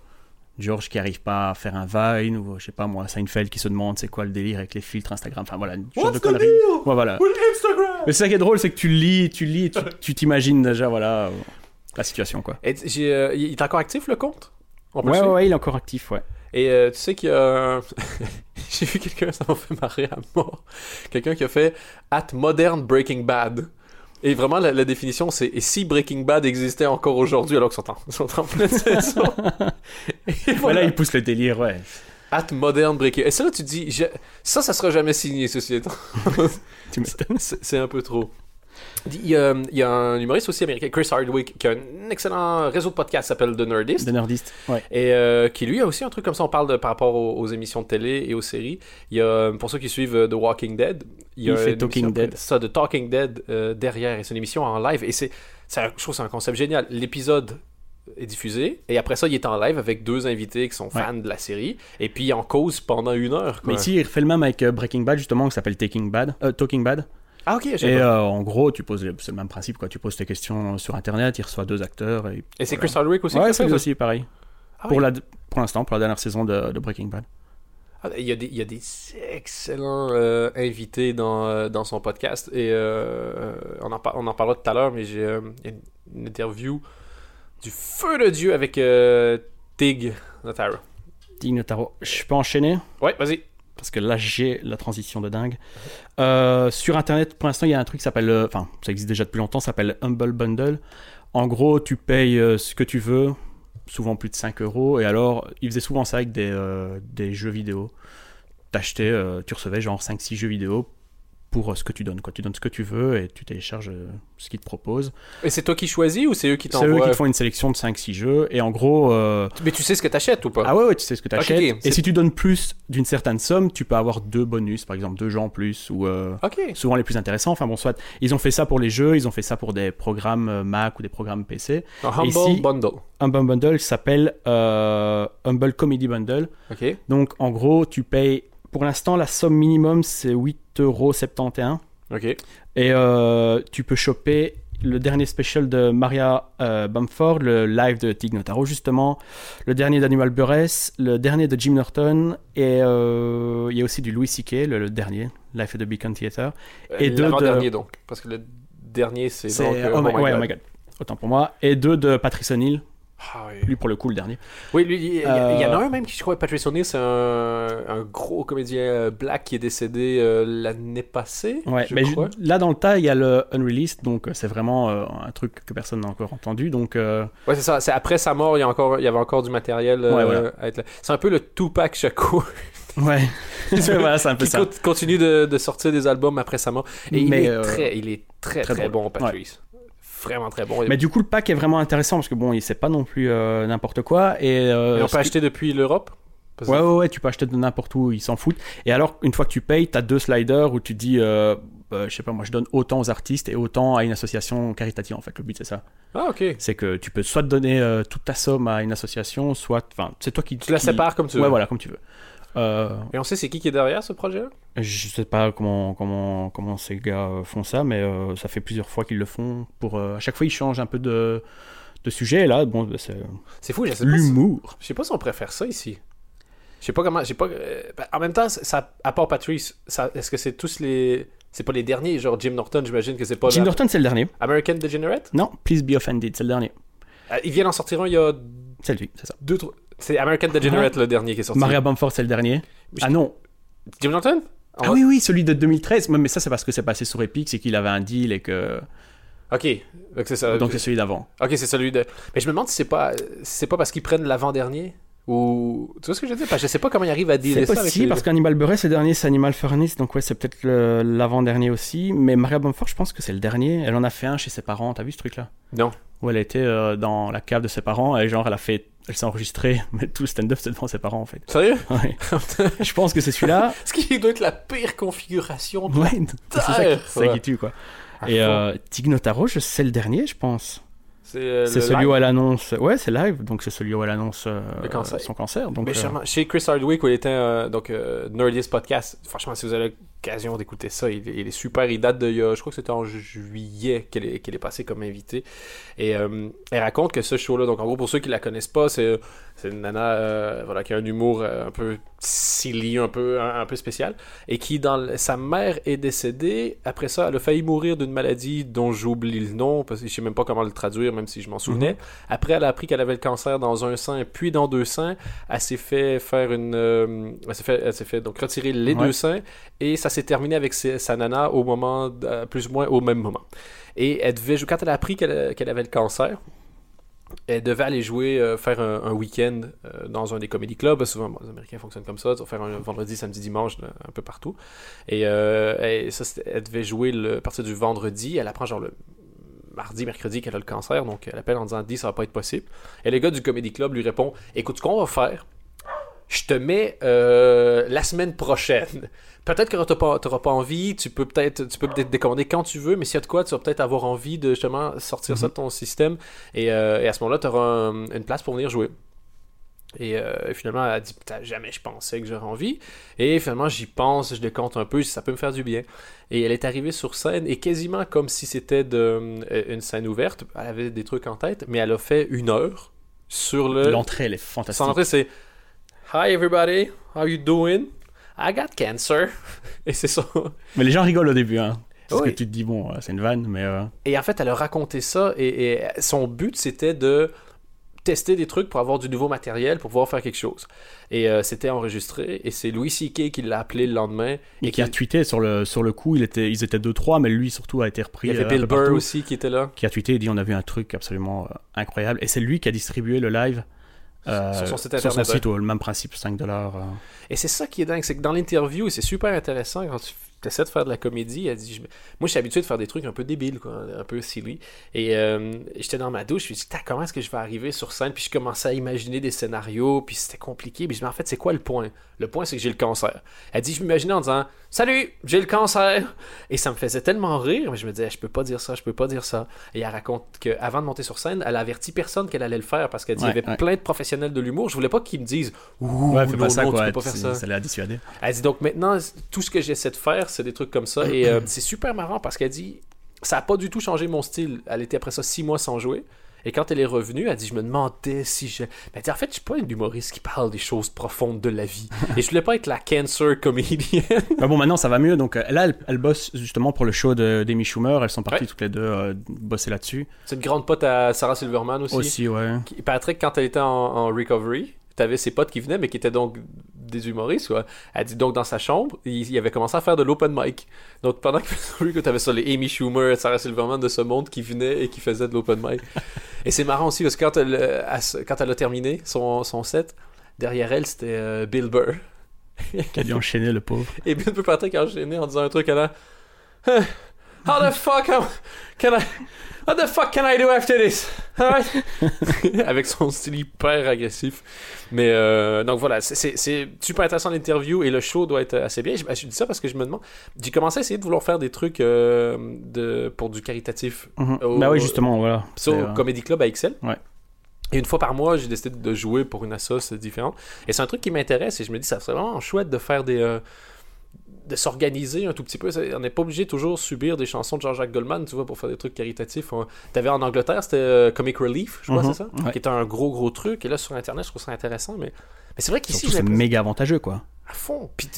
George qui arrive pas à faire un Vine ou je sais pas moi Seinfeld qui se demande c'est quoi le délire avec les filtres Instagram enfin voilà une sorte de connerie ouais, voilà Instagram? Mais c'est ça qui est drôle, c'est que tu lis, tu lis, tu t'imagines déjà, voilà, la situation, quoi. Et euh, il est encore actif, le compte? On peut le Ouais, ouais, il est encore actif, ouais. Et euh, tu sais qu'il y a. un- J'ai vu quelqu'un, ça m'a fait marrer à mort. Quelqu'un qui a fait At Modern Breaking Bad. Et vraiment, la, la définition, c'est Et si Breaking Bad existait encore aujourd'hui, alors qu'ils sont en, sont en pleine saison? Et Voilà, il pousse le délire, ouais. At Modern Breaking Et ça, là, tu dis je- Ça, ça sera jamais signé, ceci étant. Tu m'étonnes. C'est un peu trop. Il y, a, il y a un humoriste aussi américain, Chris Hardwick, qui a un excellent réseau de podcasts s'appelle The Nerdist. De nerdiste, ouais. Et euh, qui lui a aussi un truc comme ça, on parle de, par rapport aux, aux émissions de télé et aux séries. Il y a, pour ceux qui suivent euh, The Walking Dead, il y a Il fait Talking Dead. Ça, de Talking Dead euh, derrière, et c'est une émission en live. Et c'est, je trouve c'est un concept génial. L'épisode est diffusé, et après ça, il est en live avec deux invités qui sont fans de la série, et puis en cause pendant une heure. quoi. Mais ici, il fait le même avec euh, Breaking Bad, justement, qui s'appelle Taking Bad, euh, Talking Bad. Ah, ok, Et euh, en gros, tu poses, c'est le même principe, quoi. Tu poses tes questions sur Internet, il reçoit deux acteurs. Et, Et c'est voilà. Chris Hardwick aussi qui Ouais, c'est aussi, pareil. Ah, Pour oui. la, pour l'instant, pour la dernière saison de, de Breaking Bad. Ah, Il y, a des, il y a des excellents euh, invités dans, euh, dans son podcast et euh, on, en par- on en parlera tout à l'heure, mais j'ai euh, il y a une, une interview du feu de Dieu avec euh, Tig Notaro. Tig Notaro. Je peux enchaîner? Ouais, vas-y. Parce que là j'ai la transition de dingue. Euh, sur internet, pour l'instant, il y a un truc qui s'appelle, euh, enfin, ça existe déjà depuis longtemps, ça s'appelle Humble Bundle. En gros, tu payes euh, ce que tu veux, souvent plus de 5 euros, et alors, ils faisaient souvent ça avec des, des jeux vidéo. T'achetais, tu recevais genre 5-6 jeux vidéo pour euh, ce que tu donnes. Quoi. Tu donnes ce que tu veux et tu télécharges euh, ce qu'ils te proposent. Et c'est toi qui choisis ou c'est eux qui C'est eux t'envoient qui te font une sélection de 5-6 jeux, et en gros, euh, Mais tu sais ce que t'achètes ou pas ah ouais, ouais, tu sais ce que tu achètes. ok, c'est- et si tu donnes plus d'une certaine somme, tu peux avoir deux bonus, par exemple deux gens en plus, ou euh, souvent les plus intéressants. Enfin bon, soit ils ont fait ça pour les jeux, ils ont fait ça pour des programmes Mac ou des programmes PC. Un Humble Ici- Bundle. Humble Bundle s'appelle euh, Humble Comedy Bundle. Ok. Donc en gros, tu payes, pour l'instant, la somme minimum c'est 8,71€. Ok. Et euh, tu peux choper le dernier special de Maria euh, Bamford, le live de Tig Notaro justement, le dernier d'Animal Buress, le dernier de Jim Norton, et euh, il y a aussi du Louis C.K., le, le dernier, Life at the Beacon Theatre. Et Et deux de- dernier donc. Parce que le dernier c'est donc. euh, oh, my, My ouais, God. oh my God. Autant pour moi. Et deux de Patrice O'Neill, Ah oui. lui pour le coup le dernier. Oui, lui, il y, en a Euh, un même qui, je crois, Patrice O'Neill, c'est un, un gros comédien euh, black qui est décédé euh, l'année passée. Ouais, je mais je- là dans le tas il y a le Unreleased, donc c'est vraiment euh, un truc que personne n'a encore entendu. Donc Ouais, c'est ça. C'est après sa mort, il y, a encore, il y avait encore du matériel Ouais, voilà. à être là. C'est un peu le Tupac Shakur ouais, voilà, c'est un peu qui ça. co- continue de, de sortir des albums après sa mort. Et il est très, il est très, très, très bon, drôle. Patrice. Vraiment très bon. Mais du coup, le pack est vraiment intéressant parce que bon, il sait pas non plus euh, n'importe quoi. Et, euh, Et on peut acheter depuis l'Europe? Ouais, ouais, ouais, tu peux acheter de n'importe où, ils s'en foutent. Et alors, une fois que tu payes, t'as deux sliders où tu dis, euh, euh, je sais pas, moi je donne autant aux artistes et autant à une association caritative en fait. Le but c'est ça. Ah, ok. C'est que tu peux soit donner euh, toute ta somme à une association, soit. Enfin, c'est toi qui. Tu la sépares comme tu veux. Ouais, voilà, comme tu veux. Euh, Et on sait c'est qui qui est derrière ce projet-là? je sais pas comment, comment, comment ces gars euh, font ça, mais euh, ça fait plusieurs fois qu'ils le font. Pour, euh, à chaque fois, ils changent un peu de, de sujet. Et là, bon, bah, c'est C'est fou, je sais pas. si- l'humour. Je sais pas si on préfère ça ici. Je sais pas comment. J'ai pas. ben, en même temps, ça, à part Patrice, ça, est-ce que c'est tous les. C'est pas les derniers, genre Jim Norton, j'imagine que c'est pas. Jim la- Norton, c'est le dernier. American Degenerate? Non, Please Be Offended, c'est le dernier. Euh, Il vient d'en sortir un il y a C'est lui, c'est ça. deux, trois. C'est American Degenerate le dernier qui est sorti. Maria Bamford, c'est le dernier. Je- Ah non. Jim Norton Ah oui, oui, celui de 2013. Mais mais ça, c'est parce que c'est passé sur Epic, c'est qu'il avait un deal et que. Ok. Donc c'est ça. Donc c'est celui d'avant. Ok, c'est celui de. Mais je me demande si c'est pas, si c'est pas parce qu'ils prennent l'avant-dernier ou. Tu vois ce que je veux dire? Parce que je sais pas comment ils arrivent à C'est ça. avec possible parce qu'Animal Buress, le dernier, c'est Animal Furnace, donc ouais, c'est peut-être l'avant-dernier aussi. Mais Maria Bamford, je pense que c'est le dernier. Elle en a fait un chez ses parents. T'as vu ce truc-là? Non. Où elle était euh, dans la cave de ses parents et genre elle a fait, elle s'est enregistrée, mais tout le stand-up c'est devant ses parents en fait. Sérieux? Ouais. je pense que c'est celui-là. Ce qui doit être la pire configuration. de- Ouais, c'est ça, qui- c'est ça qui tue quoi. À Et euh, Tig Notaro, je- c'est le dernier, je pense. C'est euh, celui live. où elle annonce. Ouais, c'est live, donc c'est celui où elle annonce euh, cancer. son cancer. Donc, Mais euh. Chez Chris Hardwick, où il était euh, donc euh, Nerdiest Podcast, franchement, si vous avez l'occasion d'écouter ça, il, est- il est super. Il date de, il y a- je crois que c'était en ju- juillet qu'elle est, qu'elle est passée comme invitée. Et euh, elle raconte que ce show-là, donc en gros, pour ceux qui la connaissent pas, c'est une nana euh, voilà, qui a un humour euh, un peu silly, un peu, un, un peu spécial, et qui, dans le- sa mère est décédée. Après ça, elle a failli mourir d'une maladie dont j'oublie le nom, parce que je sais même pas comment le traduire, même si je m'en souvenais. Après, elle a appris qu'elle avait le cancer dans un sein, puis dans deux seins. Elle s'est fait faire une. euh, elle s'est fait, elle fait donc retirer les Ouais. deux seins, et ça s'est terminé avec sa nana au moment, euh, plus ou moins au même moment. Et elle devait quand elle a appris qu'elle avait le cancer, elle devait aller jouer, euh, faire un, week-end euh, dans un des comédie clubs. Souvent, les Américains fonctionnent comme ça. Ils vont faire un vendredi, samedi, dimanche, un peu partout. Et, euh, c'était- elle devait jouer le, à partir du vendredi. Elle apprend genre le mardi, mercredi qu'elle a le cancer. Donc, elle appelle en disant Dis, ça va pas être possible. Et le gars du comédie club lui répond Écoute, ce qu'on va faire, je te mets euh, la semaine prochaine. Peut-être que tu n'auras pas envie, tu peux peut-être tu peux décommander quand tu veux, mais s'il y a de quoi, tu vas peut-être avoir envie de justement sortir ça de ton système. Et, euh, et à ce moment-là, tu auras une place pour venir jouer. Et euh, finalement, elle a dit Putain, jamais je pensais que j'aurais envie. Et finalement, j'y pense, je décompte un peu, ça peut me faire du bien. Et elle est arrivée sur scène, et quasiment comme si c'était une scène ouverte, elle avait des trucs en tête, mais elle a fait une heure sur le. L'entrée, elle est fantastique. Son entrée, c'est Hi everybody, how you doing? I got cancer. Et c'est ça. Mais les gens rigolent au début, hein. Parce Oui. que tu te dis, bon, euh, c'est une vanne, mais. euh, Et en fait, elle a raconté ça et, et son but c'était de tester des trucs pour avoir du nouveau matériel pour pouvoir faire quelque chose. Et euh, c'était enregistré et c'est Louis C.K. qui l'a appelé le lendemain. Et qui a tweeté sur le, sur le coup, il était, ils étaient 2-3, mais lui surtout a été repris. Il y avait Bill Burr partout, aussi qui était là. Qui a tweeté et dit on a vu un truc absolument euh, incroyable. Et c'est lui qui a distribué le live. Euh, Sur son site sur son internet, site, au- le même principe, 5 dollars. euh. Et c'est ça qui est dingue, c'est que dans l'interview, et c'est super intéressant quand tu essaies de faire de la comédie, elle dit, je- moi je suis habitué de faire des trucs un peu débiles, quoi, un peu silly. Et euh, j'étais dans ma douche, je me suis dit, comment est-ce que je vais arriver sur scène? Puis je commençais à imaginer des scénarios, puis c'était compliqué. Puis je me dis, en fait, c'est quoi le point? Le point, c'est que j'ai le cancer. Elle dit, je m'imaginais en disant, salut, j'ai le cancer. Et ça me faisait tellement rire, mais je me disais, je peux pas dire ça, je peux pas dire ça. Et elle raconte qu'avant de monter sur scène, elle a averti personne qu'elle allait le faire parce qu'elle dit, il y Ouais, avait ouais. plein de professionnels de l'humour. Je voulais pas qu'ils me disent, ouh, Ouais, non, pas ça, non, quoi. tu peux pas faire ça. Ça l'a dissuadé. Elle dit donc maintenant, tout ce que j'essaie de faire, c'est des trucs comme ça. Et euh, c'est super marrant parce qu'elle dit ça a pas du tout changé mon style. Elle était après ça six mois sans jouer. Et quand elle est revenue, elle dit Je me demandais si je. Mais elle dit En fait, je suis pas une humoriste qui parle des choses profondes de la vie. Et je voulais pas être la cancer comédienne. Mais bon, maintenant ça va mieux. Donc euh, là, elle, elle bosse justement pour le show d'Amy Schumer. Elles sont parties Ouais. toutes les deux euh, bosser là-dessus. c'est une grande pote à Sarah Silverman aussi. Aussi, ouais. Patrick, quand elle était en, en recovery, t'avais ses potes qui venaient, mais qui étaient donc des humoristes. Quoi. Elle dit donc dans sa chambre, il, il avait commencé à faire de l'open mic. Donc pendant que t'avais ça, les Amy Schumer, Sarah Silverman de ce monde qui venaient et qui faisaient de l'open mic. et c'est marrant aussi parce que quand elle, quand elle a terminé son, son set, derrière elle, c'était euh, Bill Burr. Dû enchaîner le pauvre. Et Bill Burr Patrick a enchaîné en disant un truc à la. How the fuck am- can I. What the fuck can I do after this? Alright? Avec son style hyper agressif. Mais euh, donc voilà, c'est- super intéressant l'interview et le show doit être assez bien. Je, je dis ça parce que je me demande. J'ai commencé à essayer de vouloir faire des trucs euh, de, pour du caritatif. Au- Bah oui, justement, voilà. Au euh, Comedy Club à Excel. Ouais. Et une fois par mois, j'ai décidé de jouer pour une assoce différente. Et c'est un truc qui m'intéresse et je me dis, ça serait vraiment chouette de faire des, euh, de s'organiser un tout petit peu. On n'est pas obligé de toujours subir des chansons de Jean-Jacques Goldman, tu vois, pour faire des trucs caritatifs. T'avais en Angleterre, c'était euh, Comic Relief, je crois, Mhm, c'est ça? ouais. Qui était un gros, gros truc. Et là, sur Internet, je trouve ça intéressant. Mais, mais c'est vrai qu'ici, c'est méga avantageux, quoi. à fond. Puis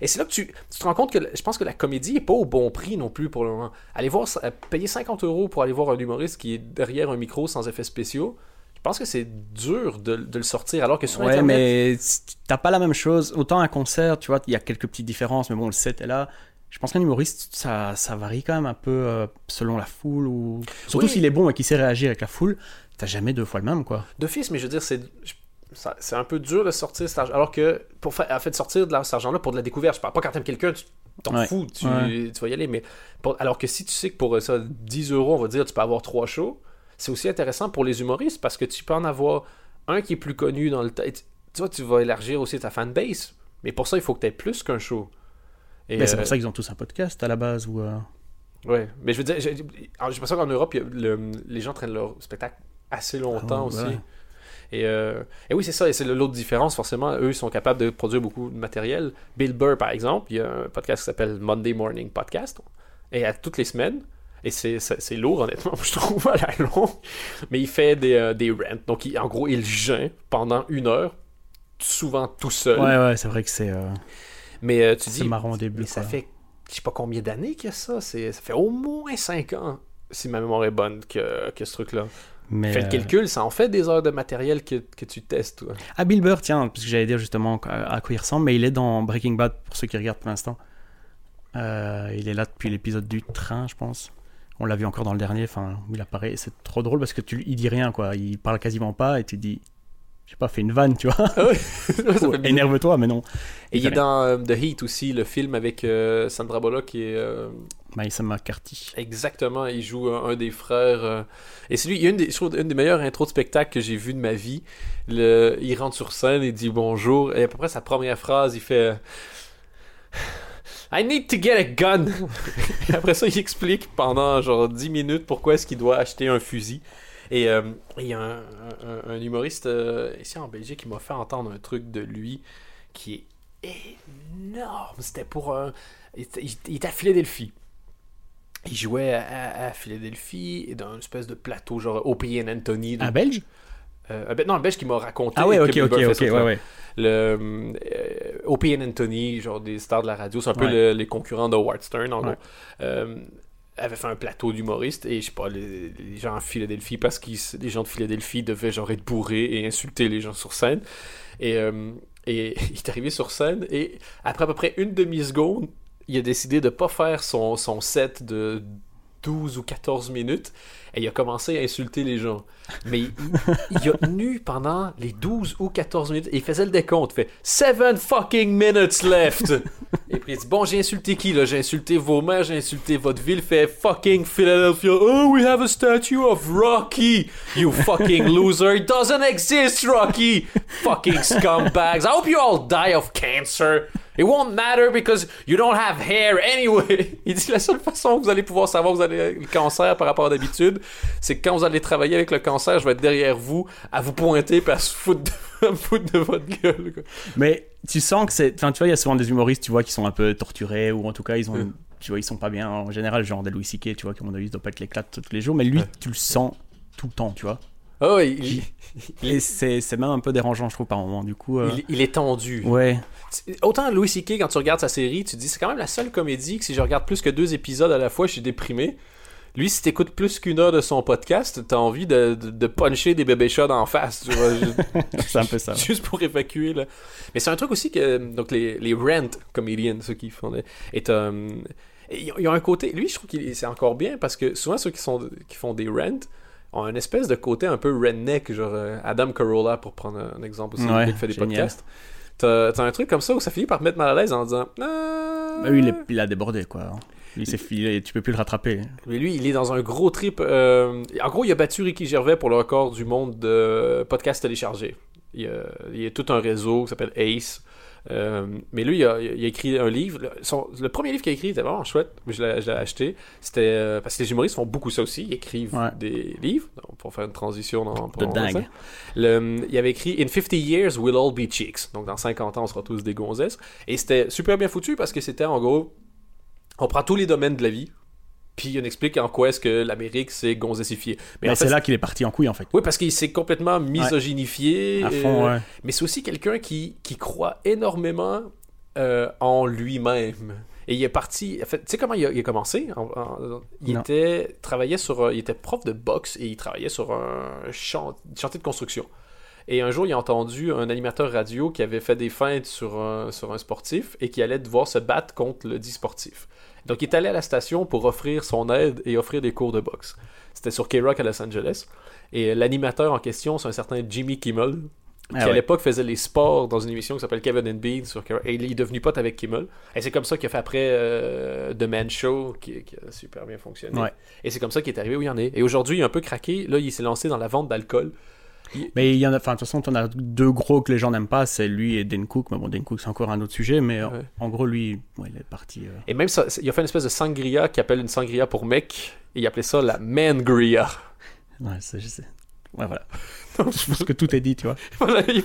et c'est là que tu, tu te rends compte que je pense que la comédie est pas au bon prix non plus pour le moment. Aller voir, ça- payer 50 euros pour aller voir un humoriste qui est derrière un micro sans effets spéciaux, pense que c'est dur de, de le sortir. Alors que sur Ouais, Internet, mais t'as pas la même chose. Autant un concert, tu vois, il y a quelques petites différences, mais bon, le set est là. Je pense qu'un humoriste, ça, ça varie quand même un peu euh, selon la foule. ou Surtout Oui. s'il est bon et qu'il sait réagir avec la foule, t'as jamais deux fois le même, quoi. d'office, mais je veux dire, c'est. un peu dur de sortir cet argent. Alors que, pour faire, en fait, sortir de la- cet argent-là pour de la découverte, je parle pas quand t'aimes quelqu'un, tu t'en Ouais. fous, tu, Ouais. tu vas y aller. Mais pour- alors que si tu sais que pour euh, ça, 10 euros, on va dire, tu peux avoir trois shows, c'est aussi intéressant pour les humoristes parce que tu peux en avoir un qui est plus connu dans le temps. Tu vois, tu vas élargir aussi ta fanbase. Mais pour ça, il faut que tu aies plus qu'un show. Et, Mais c'est euh, pour ça qu'ils ont tous un podcast à la base. Ou, euh, Ouais, mais je veux dire, j'ai l'impression qu'en Europe, le- les gens traînent leur spectacle assez longtemps Ah, aussi. ouais. Et, euh, et oui, c'est ça, et c'est l'autre différence, forcément. Eux, ils sont capables de produire beaucoup de matériel. Bill Burr, par exemple, il y a un podcast qui s'appelle Monday Morning Podcast, et à toutes les semaines, et c'est lourd, honnêtement, je trouve, à la longue, mais il fait des, euh, des rants. Donc, il- en gros, il gêne pendant une heure, souvent tout seul. Ouais, ouais, c'est vrai que c'est euh, Mais euh, tu c'est dis, marrant au début. mais ça fait, je sais pas combien d'années qu'il y a ça. Ça fait au moins 5 ans, si ma mémoire est bonne, que, que ce truc-là. Mais, Fais le euh, calcul, ça en fait des heures de matériel que, que tu testes, toi. Ah, Bill Burr, tiens, parce que j'allais dire justement à à quoi il ressemble, mais il est dans Breaking Bad pour ceux qui regardent pour l'instant. Euh, il est là depuis l'épisode du train, je pense. On l'a vu encore dans le dernier, enfin, où il apparaît. et C'est trop drôle parce que tu, il dit rien, quoi. Il parle quasiment pas et tu dis, je sais pas, fais une vanne, tu vois. Bizarre. Énerve-toi, mais non. Et il est dans euh, The Heat aussi, le film avec euh, Sandra Bullock qui est euh, Maïssa McCarthy. exactement, il joue un, un des frères. euh, et c'est lui, il y a une des, je trouve, une des meilleures intros de spectacle que j'ai vues de ma vie. Le, il rentre sur scène, il dit bonjour, et à peu près sa première phrase, il fait. I need to get a gun. Après ça, il explique pendant genre 10 minutes pourquoi est-ce qu'il doit acheter un fusil. Et euh, il y a un, humoriste euh, ici en Belgique qui m'a fait entendre un truc de lui qui est énorme. C'était pour un. Il était, à Philadelphie. Il jouait à, à Philadelphie dans une espèce de plateau genre Opie and Anthony. de- Un belge? Euh, ben non, un belge qui m'a raconté. Ah que ok, ok, ok, ça, ouais, ouais. le euh, Opie and Anthony, genre des stars de la radio, c'est un peu le- les concurrents de Howard Stern en gros. Euh, avait fait un plateau d'humoristes et je sais pas les, les gens en Philadelphie parce que les gens de Philadelphie devaient genre être bourrés et insulter les gens sur scène et, euh, et il est arrivé sur scène et après à peu près une demi seconde il a décidé de pas faire son, son set de 12 ou 14 minutes et il a commencé à insulter les gens mais il, a tenu pendant les 12 ou 14 minutes il faisait le décompte. Il fait 7 fucking minutes left. et puis il dit Bon, j'ai insulté qui là? J'ai insulté vos mères, j'ai insulté votre ville. Il fait fucking Philadelphia. Oh, we have a statue of Rocky. You fucking loser. It doesn't exist, Rocky. Fucking scumbags. I hope you all die of cancer. It won't matter because you don't have hair anyway. Il dit la seule façon que vous allez pouvoir savoir que vous avez le cancer par rapport à d'habitude, c'est que quand vous allez travailler avec le cancer, je vais être derrière vous à vous pointer et à se foutre de, foutre de votre gueule. quoi. Mais tu sens que c'est. Enfin, tu vois, il y a souvent des humoristes, tu vois, qui sont un peu torturés ou en tout cas, ils ont. Ouais. Tu vois, ils sont pas bien. En général, genre des Louis C.K., tu vois, qui, à mon avis, doivent pas être l'éclate tous les jours. Mais lui, Ouais. tu le sens tout le temps, tu vois. Oh, il, il- Et c'est c'est même un peu dérangeant, je trouve, par moment. Du coup. euh, il- il est tendu. Ouais. Autant Louis C.K., quand tu regardes sa série, tu te dis c'est quand même la seule comédie que si je regarde plus que deux épisodes à la fois, je suis déprimé. Lui, si t'écoutes plus qu'une heure de son podcast, t'as envie de, de, de puncher des bébés chats en face. Tu vois, c'est un peu ça. juste pour évacuer là. Mais c'est un truc aussi que donc les, les rent comedians ceux qui font des, est euh, un côté lui je trouve qu'il c'est encore bien parce que souvent ceux qui sont qui font des rent ont une espèce de côté un peu redneck genre euh, Adam Carolla pour prendre un exemple aussi Ouais, qui fait des génial. podcasts. T'as t'as un truc comme ça où ça finit par te mettre mal à l'aise en disant ah, Bah, lui, il, est- il a débordé, quoi. Lui, c'est filé, tu peux plus le rattraper. mais lui, il est dans un gros trip. euh, En gros, il a battu Ricky Gervais pour le record du monde de podcasts téléchargés. Il y a, il y a tout un réseau qui s'appelle Ace. Euh, mais lui, il a, il a écrit un livre. Le, son- le premier livre qu'il a écrit était vraiment chouette. Je l'ai, je l'ai acheté. C'était euh, parce que les humoristes font beaucoup ça aussi. Ils écrivent Ouais. des livres. Pour faire une transition dans pour De dingue. Le, il avait écrit In 50 years, we'll all be chicks. Donc dans 50 ans, on sera tous des gonzesses. Et c'était super bien foutu parce que c'était en gros, on prend tous les domaines de la vie. Puis on explique en quoi est-ce que l'Amérique s'est gonzessifiée. Mais Mais en c'est là qu'il est parti en couille en fait. oui, parce qu'il s'est complètement misogynifié. À fond, euh, ouais. Mais c'est aussi quelqu'un qui, qui croit énormément euh, en lui-même. Et il est parti. En fait, tu sais comment il a, il a commencé? En- en- Il Non. était travaillait sur. un- Il était prof de boxe et il travaillait sur un chan- chantier de construction. Et un jour, il a entendu un animateur radio qui avait fait des feintes sur un, sur un sportif et qui allait devoir se battre contre le dit sportif. Donc, il est allé à la station pour offrir son aide et offrir des cours de boxe. C'était sur K-Rock à Los Angeles. Et l'animateur en question, c'est un certain Jimmy Kimmel, qui Ah à l'époque faisait les sports dans une émission qui s'appelle Kevin and Bean sur. Et il est devenu pote avec Kimmel. Et c'est comme ça qu'il a fait après euh, The Man Show, qui, qui a super bien fonctionné. Ouais. Et c'est comme ça qu'il est arrivé où il en est. Et aujourd'hui, il est un peu craqué. Là, il s'est lancé dans la vente d'alcool. Mais il y en a, enfin, de toute façon, t'en as deux gros que les gens n'aiment pas, c'est lui et Dan Cook. Mais bon, Dan Cook, c'est encore un autre sujet, mais en- Ouais. en gros, lui, ouais, il est parti. euh, Et même ça, il a fait une espèce de sangria qu'il appelle une sangria pour mec. Et il appelait ça la Mangria. Ouais, c'est, je sais. Ouais, voilà. je pense que tout est dit, tu vois. Voilà, il.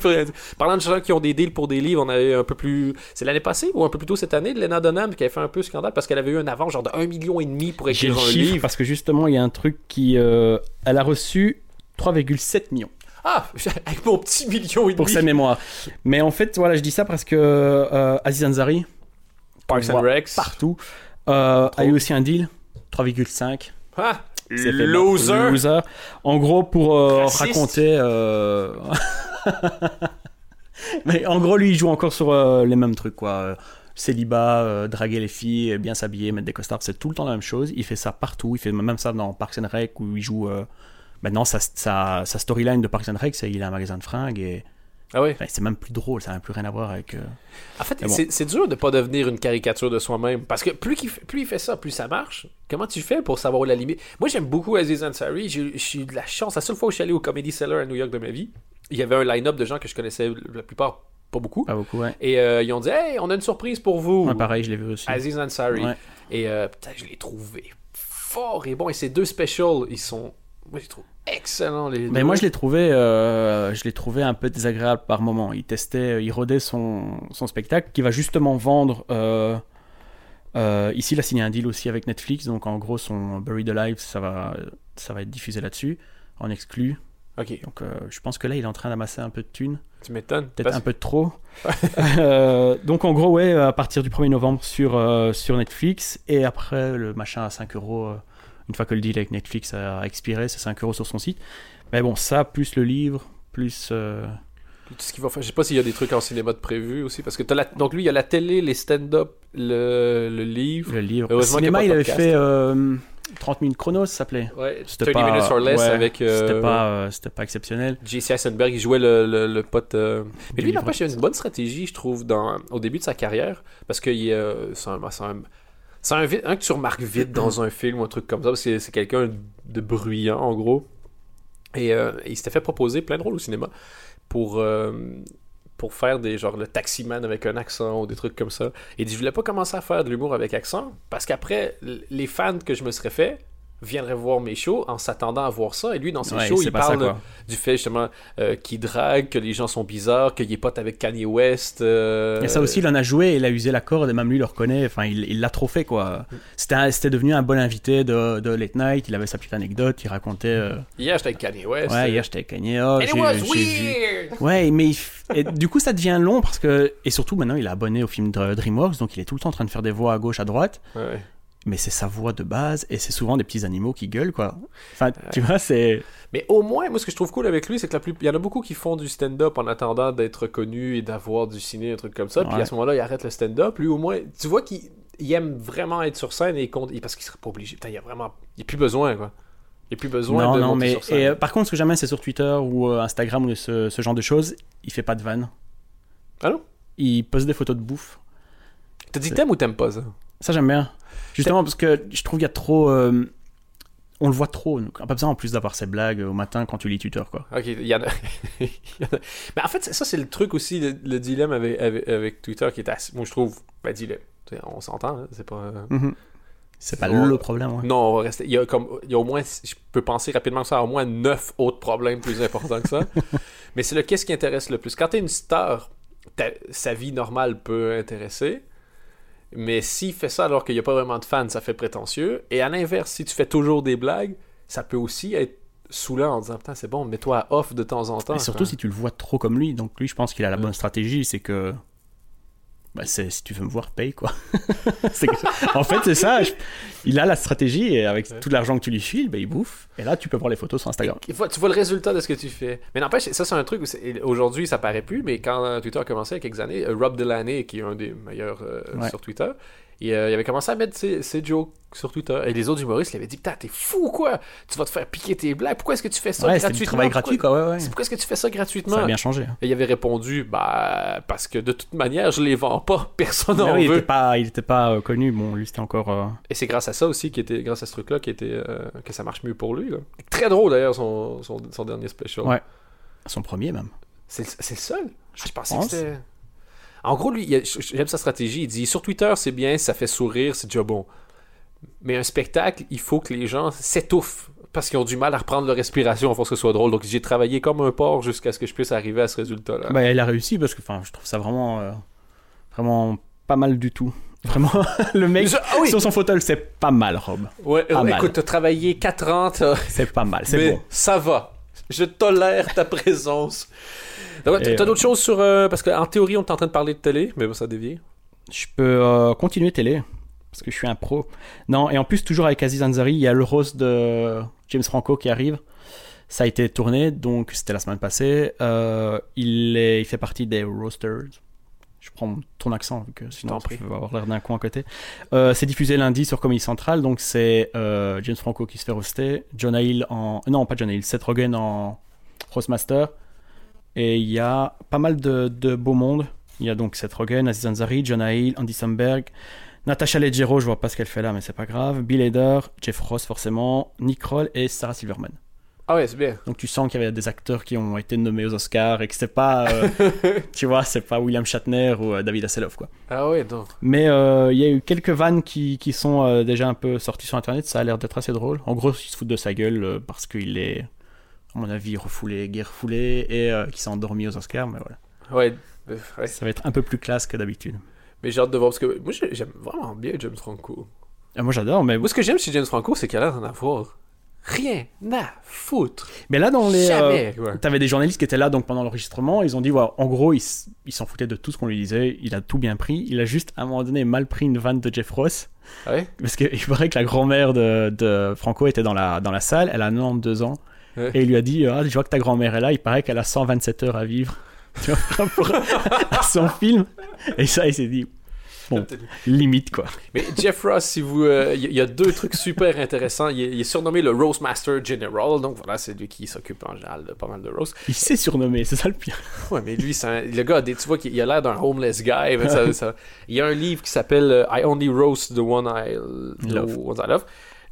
Parlant de gens qui ont des deals pour des livres, on avait un peu plus. C'est l'année passée ou un peu plus tôt cette année, de Lena Dunham qui avait fait un peu scandale parce qu'elle avait eu un avant genre de 1,5 million et demi pour écrire un chiffre livre. parce que justement, il y a un truc qui. euh, elle a reçu 3,7 millions Ah, avec mon petit million et pour demi. sa mémoire. Mais en fait, voilà, je dis ça parce que euh, Aziz Ansari, Parks and Recs. partout, euh, a eu aussi un deal, 3,5. Ah, fait loser. Loser. En gros, pour euh, raconter. euh, Mais en gros, lui, il joue encore sur euh, les mêmes trucs, quoi. Célibat, euh, draguer les filles, bien s'habiller, mettre des costards, c'est tout le temps la même chose. Il fait ça partout. Il fait même ça dans Parks and Rec où il joue. euh, Maintenant, sa, sa, sa storyline de Parks and Rec, c'est qu'il a un magasin de fringues et Ah ouais. enfin, c'est même plus drôle, ça n'a plus rien à voir avec. euh, En fait, bon. c'est dur de pas devenir une caricature de soi-même. Parce que plus, il fait ça, plus ça marche. Comment tu fais pour savoir où la limite? Moi, j'aime beaucoup Aziz Ansari. J'ai j'ai eu de la chance. La seule fois où je suis allé au Comedy Cellar à New York de ma vie, il y avait un line-up de gens que je connaissais la plupart pas beaucoup. Pas beaucoup, ouais. Et euh, ils ont dit Hey, on a une surprise pour vous. Ouais, pareil, je l'ai vu aussi. Aziz Ansari. Ouais. Et euh, putain, je l'ai trouvé fort et bon. Et ces deux specials, ils sont. Moi, je les trouve excellents, les Mais deux. moi, je l'ai trouvé, euh, je l'ai trouvé un peu désagréable par moment. Il testait, il rodait son, son spectacle qui va justement vendre. euh, euh, ici, il a signé un deal aussi avec Netflix, donc en gros, son Buried Alive, ça va, ça va être diffusé là-dessus, en exclu. Ok, Donc, euh, je pense que là, il est en train d'amasser un peu de thunes, tu m'étonnes. peut-être un peu de trop. Euh, donc, en gros, ouais, à partir du 1er novembre sur, euh, sur Netflix, et après, le machin à 5 euros, euh, une fois que le deal avec Netflix a expiré, c'est 5 euros sur son site. Mais bon, ça, plus le livre, plus. euh, Tout ce qu'il va faire. Je sais pas s'il y a des trucs en cinéma de prévu aussi. Parce que la... Donc lui, il y a la télé, les stand-up, le, le livre. Le livre. Heureusement a cinéma, il avait fait euh, 30 minutes chronos, ça s'appelait. Ouais, C'était 30 pas, minutes or less ouais, avec euh, C'était pas, euh, c'était pas exceptionnel. J.C. Eisenberg. Il jouait le, le, le pote. euh, Mais lui, il avait une bonne stratégie, je trouve, dans... au début de sa carrière. Parce que c'est un. C'est un... que tu remarques vite dans un film ou un truc comme ça, parce que c'est quelqu'un de bruyant, en gros. Et euh, il s'était fait proposer plein de rôles au cinéma pour, euh, pour faire des genre le taximan avec un accent ou des trucs comme ça. Et il dit, je voulais pas commencer à faire de l'humour avec accent parce qu'après, les fans que je me serais fait viendraient voir mes shows en s'attendant à voir ça. Et lui, dans ses Ouais, shows, il ça, parle du fait justement euh, qu'il drague, que les gens sont bizarres, qu'il est pote avec Kanye West. euh, Et ça aussi, il en a joué, il a usé la corde, et même lui le reconnaît. Enfin, il l'a trop fait, quoi. C'était devenu un bon invité de, de Late Night. Il avait sa petite anecdote, il racontait. euh, Hier, j'étais avec Kanye West. ouais, hier j'étais avec Kanye. Oh, And it was weird! Ouais, mais et du coup, ça devient long parce que. Et surtout, maintenant, il est abonné au film de DreamWorks, donc il est tout le temps en train de faire des voix à gauche, à droite. Ouais. Mais c'est sa voix de base, et c'est souvent des petits animaux qui gueulent, quoi. Enfin, tu vois, c'est. Mais au moins, moi, ce que je trouve cool avec lui, c'est que la plus... il y en a beaucoup qui font du stand-up en attendant d'être connus et d'avoir du ciné, un truc comme ça. Puis Ouais. à ce moment-là, il arrête le stand-up. Lui, au moins, tu vois qu'il il aime vraiment être sur scène et compte... parce qu'il serait pas obligé. Putain, il y a vraiment. Il n'y a plus besoin, quoi. Il n'y a plus besoin non, de non, monter mais. sur scène. Et, euh, par contre, ce que j'aime c'est sur Twitter ou euh, Instagram ou ce, ce genre de choses, il fait pas de vannes. Ah non? Il poste des photos de bouffe. T'as dit t'aimes ou t'aimes pas ça? Ça, j'aime bien. Justement, parce que je trouve qu'il y a trop. euh, on le voit trop. Donc, pas besoin en plus d'avoir ces blagues au matin quand tu lis Twitter, quoi. Ok, il y en a. il y en a- Mais en fait, ça, c'est le truc aussi, le, le dilemme avec, avec, avec Twitter qui est assez. Moi, je trouve. Ben, dilemme. On s'entend, hein, c'est pas. euh, Mhm. C'est pas On- le problème, ouais. Non, on va rester. Il y a comme. Il y a au moins. Je peux penser rapidement que ça a au moins neuf autres problèmes plus importants que ça. Mais c'est le qu'est-ce qui intéresse le plus? Quand t'es une star, ta- sa vie normale peut intéresser. Mais s'il fait ça alors qu'il n'y a pas vraiment de fans, ça fait prétentieux. Et à l'inverse, si tu fais toujours des blagues, ça peut aussi être saoulant en disant Putain, c'est bon, mets-toi off de temps en temps. Et surtout si tu le vois trop comme lui. Donc lui, je pense qu'il a la bonne stratégie, c'est que. Bah, c'est, si tu veux me voir, paye quoi. En fait, c'est ça. je- Il a la stratégie et avec tout l'argent que tu lui files, bah, il bouffe. Et là, tu peux voir les photos sur Instagram. Tu vois le résultat de ce que tu fais. Mais n'empêche, ça c'est un truc aujourd'hui ça paraît plus, mais quand Twitter a commencé il y a quelques années, euh, Rob Delaney, qui est un des meilleurs euh, Ouais. sur Twitter, il, euh, il avait commencé à mettre ses, ses jokes sur Twitter. Et les autres humoristes lui avaient dit Putain, t'es fou quoi? Tu vas te faire piquer tes blagues. Pourquoi est-ce que tu fais ça Ouais, c'est gratuitement? du travail Pourquoi- gratuit quoi, ouais, ouais. C'est- Pourquoi est-ce que tu fais ça gratuitement? Ça a bien changé. hein. Et il avait répondu Bah, parce que de toute manière, je les vends pas. Personne n'en oui, il veut. était pas, il était pas euh, connu. Bon, lui, c'était encore. euh, Et c'est grâce à ça aussi, qui était, grâce à ce truc-là, qui était, que ça marche mieux pour lui. là. Très drôle d'ailleurs, son, son, son dernier special. Ouais. son premier même. C'est le seul? Je, pensais pense. que c'était. En gros, lui, j'aime sa stratégie. Il dit sur Twitter, c'est bien, ça fait sourire, c'est déjà bon. Mais un spectacle, il faut que les gens s'étouffent parce qu'ils ont du mal à reprendre leur respiration afin que ce soit drôle. Donc j'ai travaillé comme un porc jusqu'à ce que je puisse arriver à ce résultat-là. Bah, il a réussi parce que, je trouve ça vraiment, euh, vraiment pas mal du tout. Vraiment, le mec Je- ah oui! sur son fauteuil, c'est pas mal, Rob. Ouais, Pas euh, mal. écoute, t'as travaillé 4 ans, C'est pas mal, c'est bon. ça va. Je tolère ta présence. T'as euh, d'autres choses sur. euh, parce qu'en théorie, on est en train de parler de télé, mais bon, ça dévie. Je peux euh, continuer télé parce que je suis un pro. Non, et en plus, toujours avec Aziz Ansari, il y a le rose de James Franco qui arrive. Ça a été tourné, donc c'était la semaine passée. Euh, il, est, il fait partie des Roasters. Je prends ton accent, vu que sinon tu vas avoir l'air d'un con à côté. Euh, c'est diffusé lundi sur Comedy Central, donc c'est euh, James Franco qui se fait roaster, John Hill en... Non, pas John Hill, Seth Rogen en Roastmaster. Et il y a pas mal de, de beau monde. Il y a donc Seth Rogen, Aziz Ansari, John Hill, Andy Samberg, Natasha Leggero, je vois pas ce qu'elle fait là, mais c'est pas grave. Bill Hader, Jeff Ross forcément, Nick Kroll et Sarah Silverman. Ah ouais, c'est bien. Donc tu sens qu'il y avait des acteurs qui ont été nommés aux Oscars et que c'est pas, euh, tu vois, c'est pas William Shatner ou euh, David Hasselhoff quoi. Ah ouais, donc. Mais euh, il y a eu quelques vannes qui, qui sont déjà un peu sorties sur internet, ça a l'air d'être assez drôle. En gros, ils se foutent de sa gueule parce qu'il est, à mon avis, refoulé, guerre refoulé et qui s'est endormi aux Oscars, mais voilà. Ouais. ouais. Ça va être un peu plus classe que d'habitude. Mais j'ai hâte de voir parce que moi j'ai- j'aime vraiment bien James Franco. Euh, moi j'adore, mais, Moi ce que j'aime chez James Franco, c'est qu'il a l'air d'en avoir rien à foutre. mais là dans les. euh, Jamais. quoi. T'avais des journalistes qui étaient là donc pendant l'enregistrement, ils ont dit voilà, en gros, il, s'en foutait de tout ce qu'on lui disait, il a tout bien pris, il a juste à un moment donné mal pris une vanne de Jeff Ross, Ouais? parce qu'il paraît que la grand-mère de, de Franco était dans la, dans la salle, elle a 92 ans, Ouais. et il lui a dit ah, je vois que ta grand-mère est là, il paraît qu'elle a 127 heures à vivre tu vois, par rapport à son film, et ça il s'est dit Bon. limite quoi. Mais Jeff Ross, si vous, euh, il y, y a deux trucs super intéressants. Il est, il est surnommé le Roast Master General, donc voilà, c'est lui qui s'occupe en général de pas mal de roast. Il s'est surnommé, c'est ça le pire. Ouais, mais lui, c'est un- le gars, tu vois qu'il a l'air d'un homeless guy. mais ça- ça- il y a un livre qui s'appelle euh, I Only Roast the One I the Love. Ones I Love,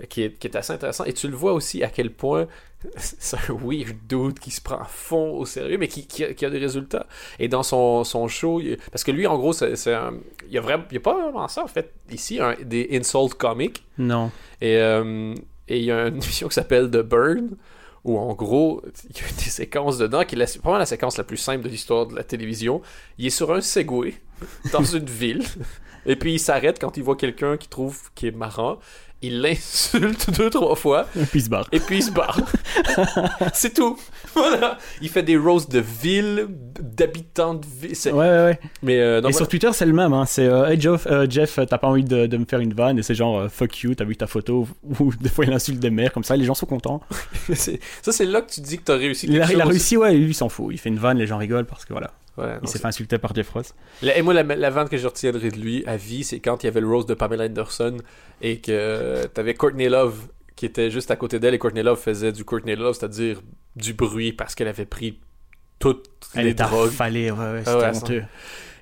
qui est, qui est assez intéressant. Et tu le vois aussi à quel point c'est un weird dude qui se prend fond au sérieux, mais qui, qui a, qui a des résultats. Et dans son, son show, il- parce que lui, en gros, c'est, il y a vraiment, il y a pas vraiment ça en fait ici, un- des insult comics. Non. Et euh, et il y a une émission qui s'appelle The Burn, où en gros, il y a des séquences dedans, qui est probablement la séquence la plus simple de l'histoire de la télévision. Il est sur un Segway dans une ville, et puis il s'arrête quand il voit quelqu'un qu'il trouve qui est marrant. Il l'insulte deux, trois fois, Et puis il se barre. et puis il se barre. C'est tout. Voilà. Il fait des roasts de villes, d'habitants de villes. c'est- Ouais, ouais, ouais. Mais euh, non, et sur Twitter, c'est le même. Hein. C'est euh, Hey Jeff, euh, Jeff, t'as pas envie de, de me faire une vanne? Et c'est genre euh, fuck you, t'as vu ta photo? Ou des fois il insulte des mères comme ça, les gens sont contents. ça c'est là que tu dis que t'as réussi Il a, il a réussi, ouais, lui il s'en fout. Il fait une vanne, les gens rigolent parce que voilà, Ouais, il s'est fait insulter par Jeff Ross. La- et moi, la, la vente que je retiendrai de lui à vie, c'est quand il y avait le rose de Pamela Anderson et que t'avais Courtney Love qui était juste à côté d'elle et Courtney Love faisait du Courtney Love, c'est-à-dire du bruit parce qu'elle avait pris toutes Elle les drogues. affalée, ouais, ouais, Ah c'était ouais, honteux.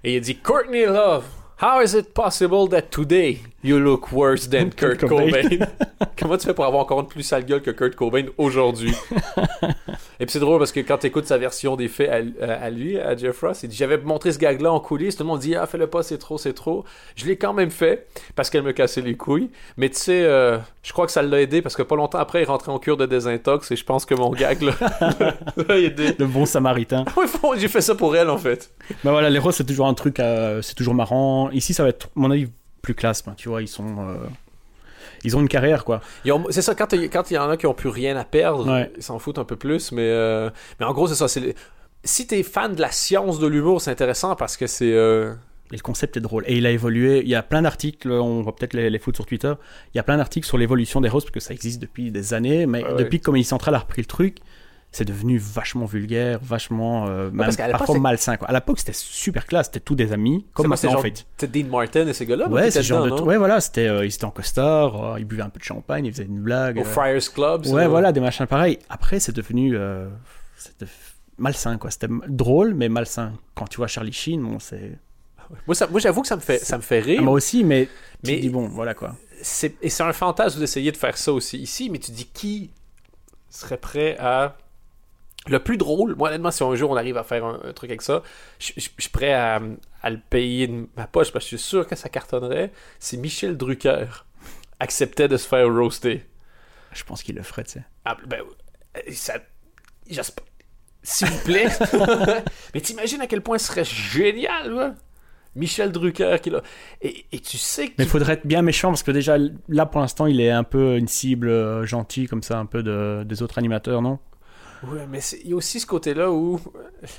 Et il dit Courtney Love, How is it possible that today you look worse than Kurt Kurt Cobain? Cobain? Comment tu fais pour avoir encore une plus sale gueule que Kurt Cobain aujourd'hui? Et puis c'est drôle parce que quand tu écoutes sa version des faits à, à lui, à Jeff Ross, il dit J'avais montré ce gag-là en coulisses, tout le monde dit Ah, fais-le pas, c'est trop, c'est trop. Je l'ai quand même fait parce qu'elle me cassait les couilles. Mais tu sais, euh, je crois que ça l'a aidé parce que pas longtemps après, il rentrait en cure de désintox et je pense que mon gag là, l'a aidé. Le bon samaritain. Faut- J'ai fait ça pour elle en fait. Bah voilà, les roses, c'est toujours un truc, euh, c'est toujours marrant. Ici, ça va être, à mon avis, plus classe. ben, tu vois, ils sont. euh, Ils ont une carrière, quoi. C'est ça, quand il y en a qui ont plus rien à perdre, Ouais. ils s'en foutent un peu plus, mais, euh, mais en gros, c'est ça. c'est Si t'es fan de la science de l'humour, c'est intéressant parce que c'est. euh, Et le concept est drôle. Et il a évolué. Il y a plein d'articles, on va peut-être les, les foutre sur Twitter. Il y a plein d'articles sur l'évolution des roses, parce que ça existe depuis des années. Mais ouais. depuis que Comedy Central a repris le truc, c'est devenu vachement vulgaire, vachement. euh, même parce parfois malsain. Quoi. À l'époque, c'était super classe. C'était tous des amis, comme maintenant, en genre- fait. C'est Dean Martin et ces gars-là. Ouais, c'est genre de dedans, truc. non? Ouais, voilà, c'était, euh, ils étaient en costard, euh, ils buvaient un peu de champagne, ils faisaient une blague. Au euh, Friars Club. Ouais, voilà, des machins pareils. Après, c'est devenu euh, c'était malsain, quoi. C'était drôle, mais malsain. Quand tu vois Charlie Sheen, bon, c'est. Moi, moi, j'avoue que ça me fait, ça me fait rire. moi aussi, mais. Tu Mais- te dis, bon, voilà, quoi. et c'est un fantasme d'essayer de faire ça aussi ici, mais tu dis qui serait prêt à. Le plus drôle, moi honnêtement, si un jour on arrive à faire un, un truc avec ça, je je- je suis prêt à, à le payer de ma poche parce que je suis sûr que ça cartonnerait. C'est Michel Drucker acceptait de se faire roaster. Je pense qu'il le ferait, tu sais. Ah, ben, euh, ça. J'espère. S'il vous plaît. mais t'imagines à quel point ce serait génial, là? Michel Drucker qui l'a. Et, et tu sais que. Mais il faudrait être bien méchant parce que déjà, là, pour l'instant, il est un peu une cible euh, gentille, comme ça, un peu de, des autres animateurs, non? Ouais, mais il y a aussi ce côté-là où.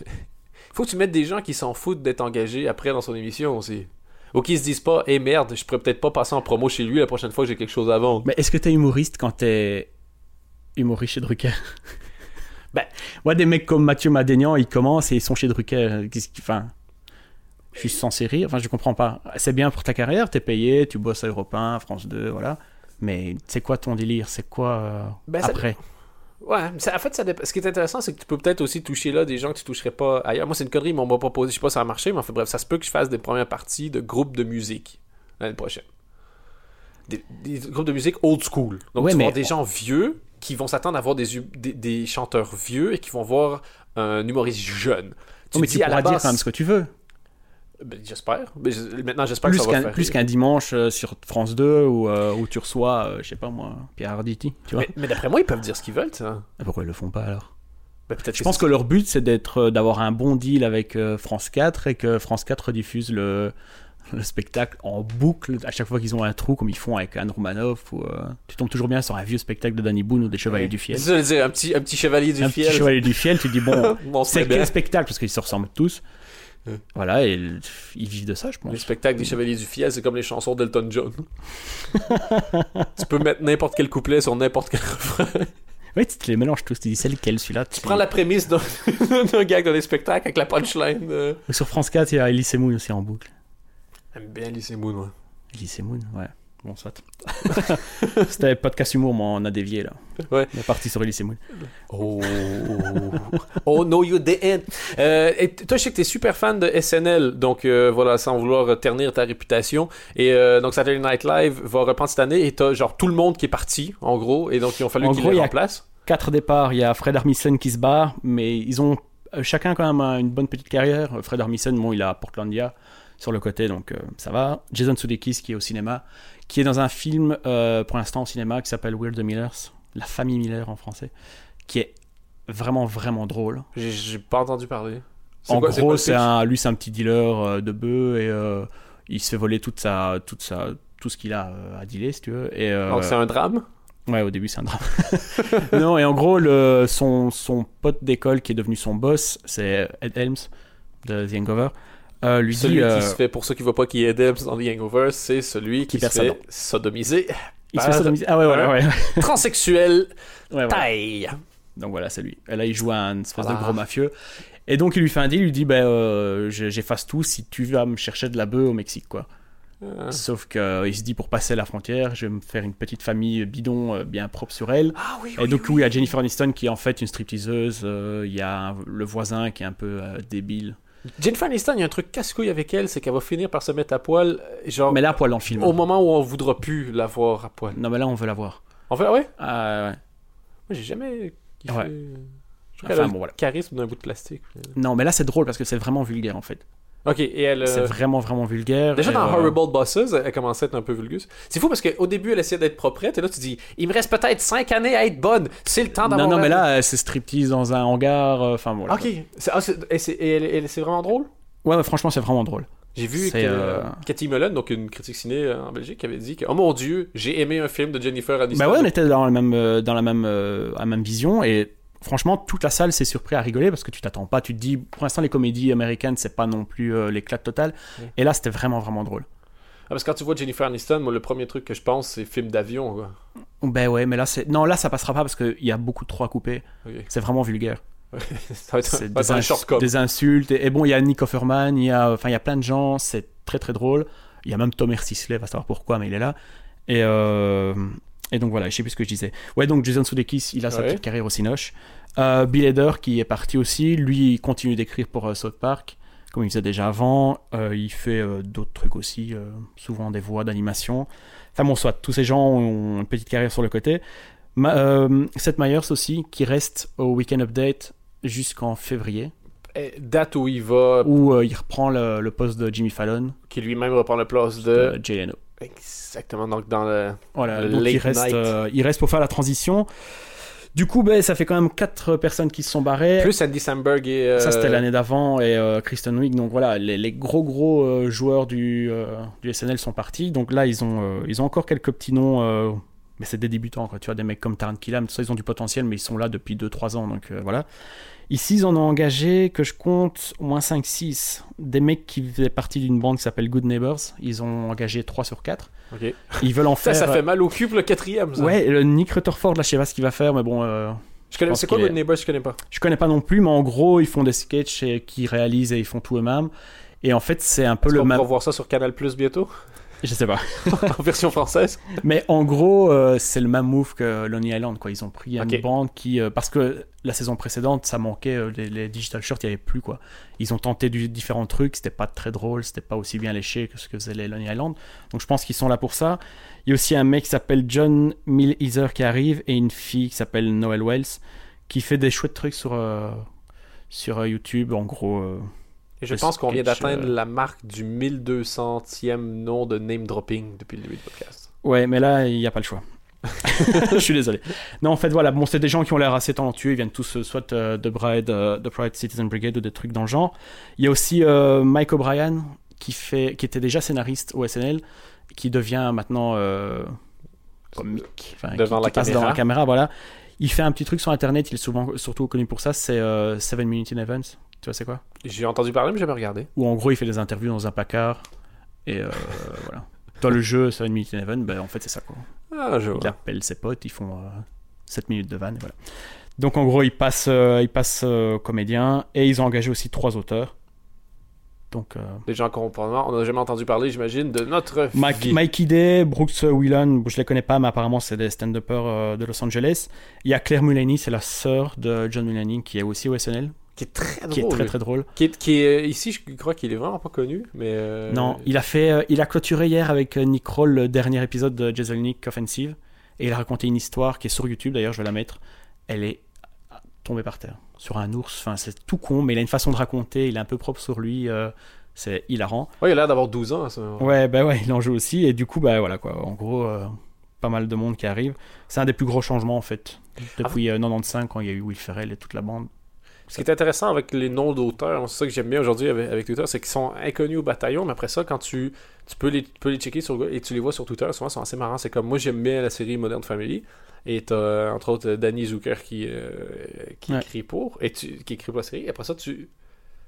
faut que tu mettes des gens qui s'en foutent d'être engagés après dans son émission aussi. Ou qui se disent pas, hé merde, je pourrais peut-être pas passer en promo chez lui la prochaine fois que j'ai quelque chose à vendre. Mais est-ce que t'es humoriste quand t'es humoriste chez Drucker? Ben- Moi, des mecs comme Mathieu Madénian, ils commencent et ils sont chez Drucker. Enfin, je suis censé rire? Enfin, je comprends pas. C'est bien pour ta carrière, t'es payé, tu bosses à Europe 1, France 2, voilà. Mais c'est quoi ton délire? C'est quoi euh, Ben, ça- après? Ouais, mais ça- en fait, ça ce qui est intéressant, c'est que tu peux peut-être aussi toucher là des gens que tu toucherais pas ailleurs. Moi, c'est une connerie, ils m'ont pas proposé, je sais pas si ça a marché, mais enfin bref, ça se peut que je fasse des premières parties de groupes de musique l'année prochaine. Des, des groupes de musique old school. Donc, Ouais, tu vas mais avoir des gens vieux qui vont s'attendre à voir des, hu- des, des chanteurs vieux et qui vont voir un humoriste jeune. Oh, mais tu à la pourras dire quand même ce que tu veux. Ben, j'espère. Ben, maintenant, j'espère Plus que ça va faire plus qu'un dimanche euh, sur France 2 où, euh, où tu reçois, euh, je sais pas moi, Pierre Arditi. Tu vois Mais, mais d'après moi, ils peuvent dire ce qu'ils veulent, ça. Et Pourquoi ils le font pas alors? Ben, Je pense que leur but, c'est d'être, euh, d'avoir un bon deal avec euh, France 4 et que France 4 rediffuse le, le spectacle en boucle à chaque fois qu'ils ont un trou, comme ils font avec Anne Romanoff. Ou, tu tombes toujours bien sur un vieux spectacle de Danny Boone ou des Chevaliers du Fiel. Ça, dire, un petit, un petit chevalier du Un fiel. petit Chevalier du Fiel, tu dis, bon, Bon, c'est bien. quel spectacle? Parce qu'ils se ressemblent tous. Voilà, et ils vivent de ça, je pense. Les spectacles des Chevaliers du Fiel, c'est comme les chansons d'Elton John. tu peux mettre n'importe quel couplet sur n'importe quel refrain. Ouais, tu te les mélanges tous. Tu dis, c'est lequel celui-là Tu prends la prémisse d'un gag dans les spectacles avec la punchline. euh. Sur France 4, il y a Elise Moon aussi en boucle. J'aime bien Lycée Moon, ouais. Elise Moon, ouais. Bon, soit. C'était podcast humour, mais on a dévié là. Ouais. On est parti sur Elise Moon. Oh, oh no, you didn't. Euh, et toi, je sais que t'es super fan de SNL, donc euh, voilà, sans vouloir ternir ta réputation. Et euh, donc, Saturday Night Live va reprendre cette année, et t'as genre tout le monde qui est parti, en gros, et donc ils ont fallu qu'ils les remplacent. quatre départs. Il y a Fred Armisen qui se barre, mais ils ont euh, chacun quand même une bonne petite carrière. Fred Armisen, bon, il a Portlandia sur le côté, donc euh, ça va. Jason Sudeikis qui est au cinéma, qui est dans un film euh, pour l'instant au cinéma qui s'appelle We're the Millers, la famille Miller en français, qui est vraiment vraiment drôle. J'ai- pas entendu parler. En quoi- gros, c'est un, lui, c'est un petit dealer euh, de bœufs et euh, il se fait voler toute sa, toute sa, tout ce qu'il a à dealer, si tu veux. Et, Donc, c'est un drame? Ouais, au début, c'est un drame. non, et en gros, le, son, son pote d'école qui est devenu son boss, c'est Ed Helms de The Hangover. Euh, lui Celui dit. euh, qui se fait, pour ceux qui ne voient pas qui est Debs dans The Hangover, c'est celui qui, Qui se fait sodomiser. il se fait sodomiser. Ah ouais, voilà, ouais. ouais. Transsexuel, ouais, taille. Donc voilà, c'est lui. Et là, il joue un espèce Voilà. de gros mafieux. Et donc, il lui fait un deal. Il lui dit ben, euh, je- J'efface tout si tu vas me chercher de la bœuf au Mexique, quoi. Euh, Sauf qu'il se dit pour passer la frontière, je vais me faire une petite famille bidon euh, bien propre sur elle. Ah oui, Et donc, oui, il y a Jennifer Aniston qui est en fait une stripteaseuse. euh, Il y a le voisin qui est un peu euh, débile. Jennifer Aniston, il y a un truc casse-couille avec elle, c'est qu'elle va finir par se mettre à poil, euh, genre, Mais là, à poil dans le film. au moment où on voudra plus la voir à poil. Non, mais là, on veut la voir. En fait, ouais, Ah, ouais. moi j'ai jamais kiffé. Ouais. Je a Enfin, bon, voilà. charisme d'un bout de plastique. Non, mais là, c'est drôle parce que c'est vraiment vulgaire, en fait. Ok, et elle. euh, C'est vraiment, vraiment vulgaire. Déjà dans euh, Horrible Bosses, elle commençait à être un peu vulgus. C'est fou parce qu'au début, elle essayait d'être proprette, et là, tu dis, il me reste peut-être 5 années à être bonne. C'est le temps d'avoir. Non, non, mais là, c'est striptease dans un hangar. euh, Enfin, voilà. Ok, c'est ah, et c'est elle- elle- vraiment drôle? Ouais, mais franchement, c'est vraiment drôle. J'ai vu que euh, Cathy Mullen, donc une critique ciné euh, en Belgique, avait dit que Oh mon dieu, j'ai aimé un film de Jennifer Aniston. Bah ouais, on était dans la même, euh, dans la même, euh, la même vision et franchement, toute la salle s'est surpris à rigoler parce que tu t'attends pas. Tu te dis, pour l'instant, les comédies américaines, c'est pas non plus euh, l'éclat total. Ouais. Et là, c'était vraiment, vraiment drôle. Ah, parce que quand tu vois Jennifer Aniston, moi, le premier truc que je pense, c'est film d'avion. Ben ouais, mais là, c'est. Non, là, ça passera pas parce qu'il y a beaucoup de trois coupés. Ok. C'est vraiment vulgaire. ça va être, des, ins- insultes. Et, et bon, il y a Nick Offerman, il y a, enfin, il y a plein de gens. C'est très, très drôle. Il y a même Tom Sisley, va savoir pourquoi, mais il est là. Et, euh, et donc voilà, je sais plus ce que je disais. Ouais, donc Jason Sudeikis, il a sa petite carrière au Cinoche. Euh, Bill Hader qui est parti aussi, lui il continue d'écrire pour euh, South Park, comme il faisait déjà avant. Euh, il fait d'autres trucs aussi, souvent des voix d'animation. Enfin bon, soit, tous ces gens ont une petite carrière sur le côté. Ma, Seth Meyers aussi, qui reste au Weekend Update jusqu'en février, Date où il va, où il reprend le, le poste de Jimmy Fallon, qui lui-même reprend la place de. de Jay Leno. Exactement, donc dans le. Voilà, Le donc il late reste, night. euh, il reste pour faire la transition. Du coup, ben, ça fait quand même quatre personnes qui se sont barrées. Plus Andy Samberg et. euh, Ça, c'était l'année d'avant et euh, Kristen Wiig. Donc voilà, les, les gros gros euh, joueurs du, du SNL sont partis. Donc là, ils ont, ils ont encore quelques petits noms, mais c'est des débutants. Quoi. Tu vois, des mecs comme Taran Killam, tout ça, ils ont du potentiel, mais ils sont là depuis 2-3 ans. Donc euh, voilà. Ici, ils en ont engagé, que je compte, au moins 5-6. Des mecs qui faisaient partie d'une bande qui s'appelle Good Neighbors. Ils ont engagé 3 sur 4. Ok. Ils veulent en Ça, faire. ça fait mal au pour le quatrième. ça. Ouais, le Nick Rutherford, là, je sais pas ce qu'il va faire, mais bon, euh, Je connais... pense C'est quoi qu'il Good est- Neighbor Je connais pas. je connais pas non plus, mais en gros, ils font des sketchs et qui réalisent et ils font tout eux-mêmes. Et en fait, c'est un peu le même. pourra voir ça sur Canal Plus bientôt? Je sais pas. En version française Mais en gros, euh, c'est le même move que Lonely Island, quoi. Ils ont pris une Ok. bande qui, euh, parce que la saison précédente, ça manquait euh, les, les digital shorts, il y avait plus quoi. Ils ont tenté du, différents trucs, c'était pas très drôle, c'était pas aussi bien léché que ce que faisaient les Lonely Island. Donc je pense qu'ils sont là pour ça. Il y a aussi un mec qui s'appelle John Millheather qui arrive et une fille qui s'appelle Noel Wells qui fait des chouettes trucs sur sur YouTube. En gros, Et je pense qu'on vient d'atteindre euh, la marque du 1200e nom de name dropping depuis le début du podcast. Ouais, mais là, il n'y a pas le choix. je suis désolé. Non, en fait, voilà, bon, c'est des gens qui ont l'air assez talentueux. Ils viennent tous euh, soit euh, de Bride, euh, de Pride Citizen Brigade ou des trucs dans le genre. Il y a aussi Mike O'Brien qui, fait, qui était déjà scénariste au SNL, qui devient maintenant comique. Enfin, Devant qui, la qui passe caméra. devant la caméra, voilà. Il fait un petit truc sur Internet, il est souvent, surtout connu pour ça, c'est euh, Seven Minute in Events. Tu vois, c'est quoi? J'ai entendu parler, mais j'ai jamais regardé. Où en gros, il fait des interviews dans un placard. Et euh, voilà. Dans le jeu Seven Minute in Events, ben, en fait, c'est ça, quoi. Ah, je vois. Il appelle ses potes, ils font 7 minutes de vanne, et voilà. Donc en gros, ils passent, euh, ils passent euh, comédien et ils ont engagé aussi trois auteurs. Donc euh, Des gens qu'on probablement- on n'a jamais entendu parler, j'imagine, de notre Mike, vie. Mikey Day, Brooks Whelan, je les connais pas, mais apparemment c'est des stand-uppers euh, de Los Angeles. Il y a Claire Mulaney, c'est la sœur de John Mulaney qui est aussi au SNL, qui est très drôle. qui est très très drôle. Qui est, qui est- ici, je crois qu'il est vraiment pas connu, mais. euh, Non, il a fait, il a clôturé hier avec Nick Kroll le dernier épisode de Jeselnik Offensive et il a raconté une histoire qui est sur YouTube. D'ailleurs, je vais la mettre. Elle est par terre sur un ours. Enfin, c'est tout con, mais il a une façon de raconter. Il est un peu propre sur lui. euh, c'est hilarant. Ouais, il a l'air d'avoir 12 ans. Ça. Ouais, bah ouais, il en joue aussi et du coup, bah voilà quoi. En gros, euh, pas mal de monde qui arrive. C'est un des plus gros changements en fait depuis euh, 95 quand il y a eu Will Ferrell et toute la bande. Ce qui est intéressant avec les noms d'auteurs, c'est ça que j'aime bien aujourd'hui avec, avec Twitter, c'est qu'ils sont inconnus au bataillon, mais après ça, quand tu, tu, peux, les, tu peux les checker sur et tu les vois sur Twitter, souvent ils sont assez marrants. C'est comme moi, j'aime bien la série Modern Family, et t'as entre autres Danny Zucker qui, euh, qui Ouais. écrit pour, et tu, qui écrit pour la série. Et après ça, tu,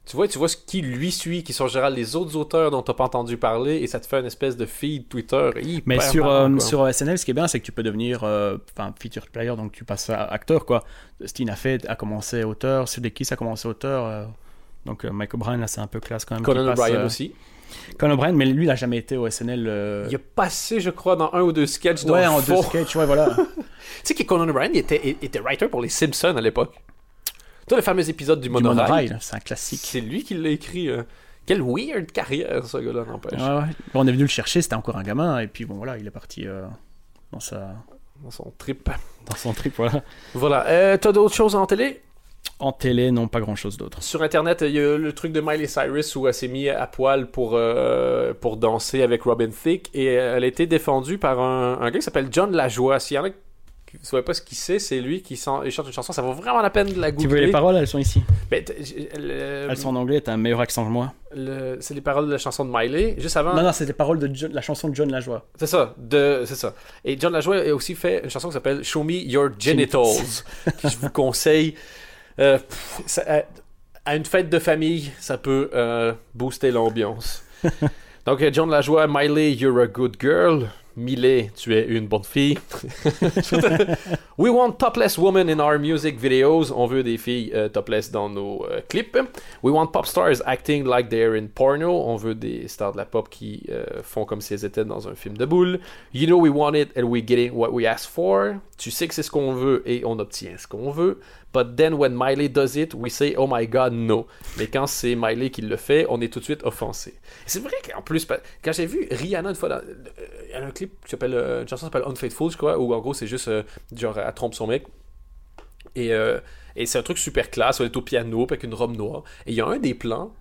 tu vois, tu vois ce qui lui suit, qui sont en général les autres auteurs dont t'as pas entendu parler, et ça te fait une espèce de feed Twitter hyper Mais sur, marrant, euh, quoi. sur SNL, ce qui est bien, c'est que tu peux devenir euh, feature player, donc tu passes à acteur quoi. Steen a fait, a commencé auteur, Sudeikis a commencé auteur. euh, donc euh, Mike O'Brien là, c'est un peu classe quand même. Conan O'Brien euh, aussi. Conan O'Brien, mais lui, il a jamais été au SNL. euh, Il a passé, je crois, dans un ou deux sketchs. ouais, en deux sketchs, ouais, voilà. Tu sais que Conan O'Brien il était, il était writer pour les Simpsons à l'époque. Toi, le fameux épisode du Du monorail, monorail, c'est un classique. c'est lui qui l'a écrit. euh. Quelle weird carrière, ce gars-là, n'empêche. Ouais, ouais. On est venu le chercher, c'était encore un gamin, et puis bon voilà, il est parti euh, dans, sa... Dans son trip. dans son trip. Voilà. Voilà. Euh, T'as d'autres choses en télé? En télé, non, pas grand chose d'autre. Sur Internet, il y a le truc de Miley Cyrus où elle s'est mise à poil pour, euh, pour danser avec Robin Thicke et elle a été défendue par un, un gars qui s'appelle John Lajoie. S'il y en a savent pas ce qu'il sait, c'est lui qui chante une chanson. Ça vaut vraiment la peine de la Tu veux googler. les paroles, elles sont ici. Ben, le- Elles sont en anglais, t'as un meilleur accent que moi. le- c'est les paroles de la chanson de Miley. Juste avant, Non, non, c'est les paroles de John- la chanson de John Lajoie. c'est ça, de, c'est ça. Et John Lajoie a aussi fait une chanson qui s'appelle Show Me Your Genitals, que je vous conseille. Euh, pff, ça- à- à une fête de famille, ça peut euh, booster l'ambiance. Donc, euh, John Lajoie, Miley, you're a good girl. Miley, tu es une bonne fille. We want topless women in our music videos. On veut des filles euh, topless dans nos euh, clips. We want pop stars acting like they're in porno. On veut des stars de la pop qui euh, font comme si elles étaient dans un film de boule. You know we want it and we're getting what we ask for. Tu sais que c'est ce qu'on veut et on obtient ce qu'on veut. But then when Miley does it, we say oh my god no. Mais quand c'est Miley qui le fait, on est tout de suite offensé. C'est vrai qu'en plus, quand j'ai vu Rihanna une fois dans euh, il y a un clip qui s'appelle euh, une chanson s'appelle Unfaithful, je crois, où en gros c'est juste euh, genre elle trompe son mec. Et, et c'est un truc super classe, elle est au piano avec une robe noire. Et il y a un des plans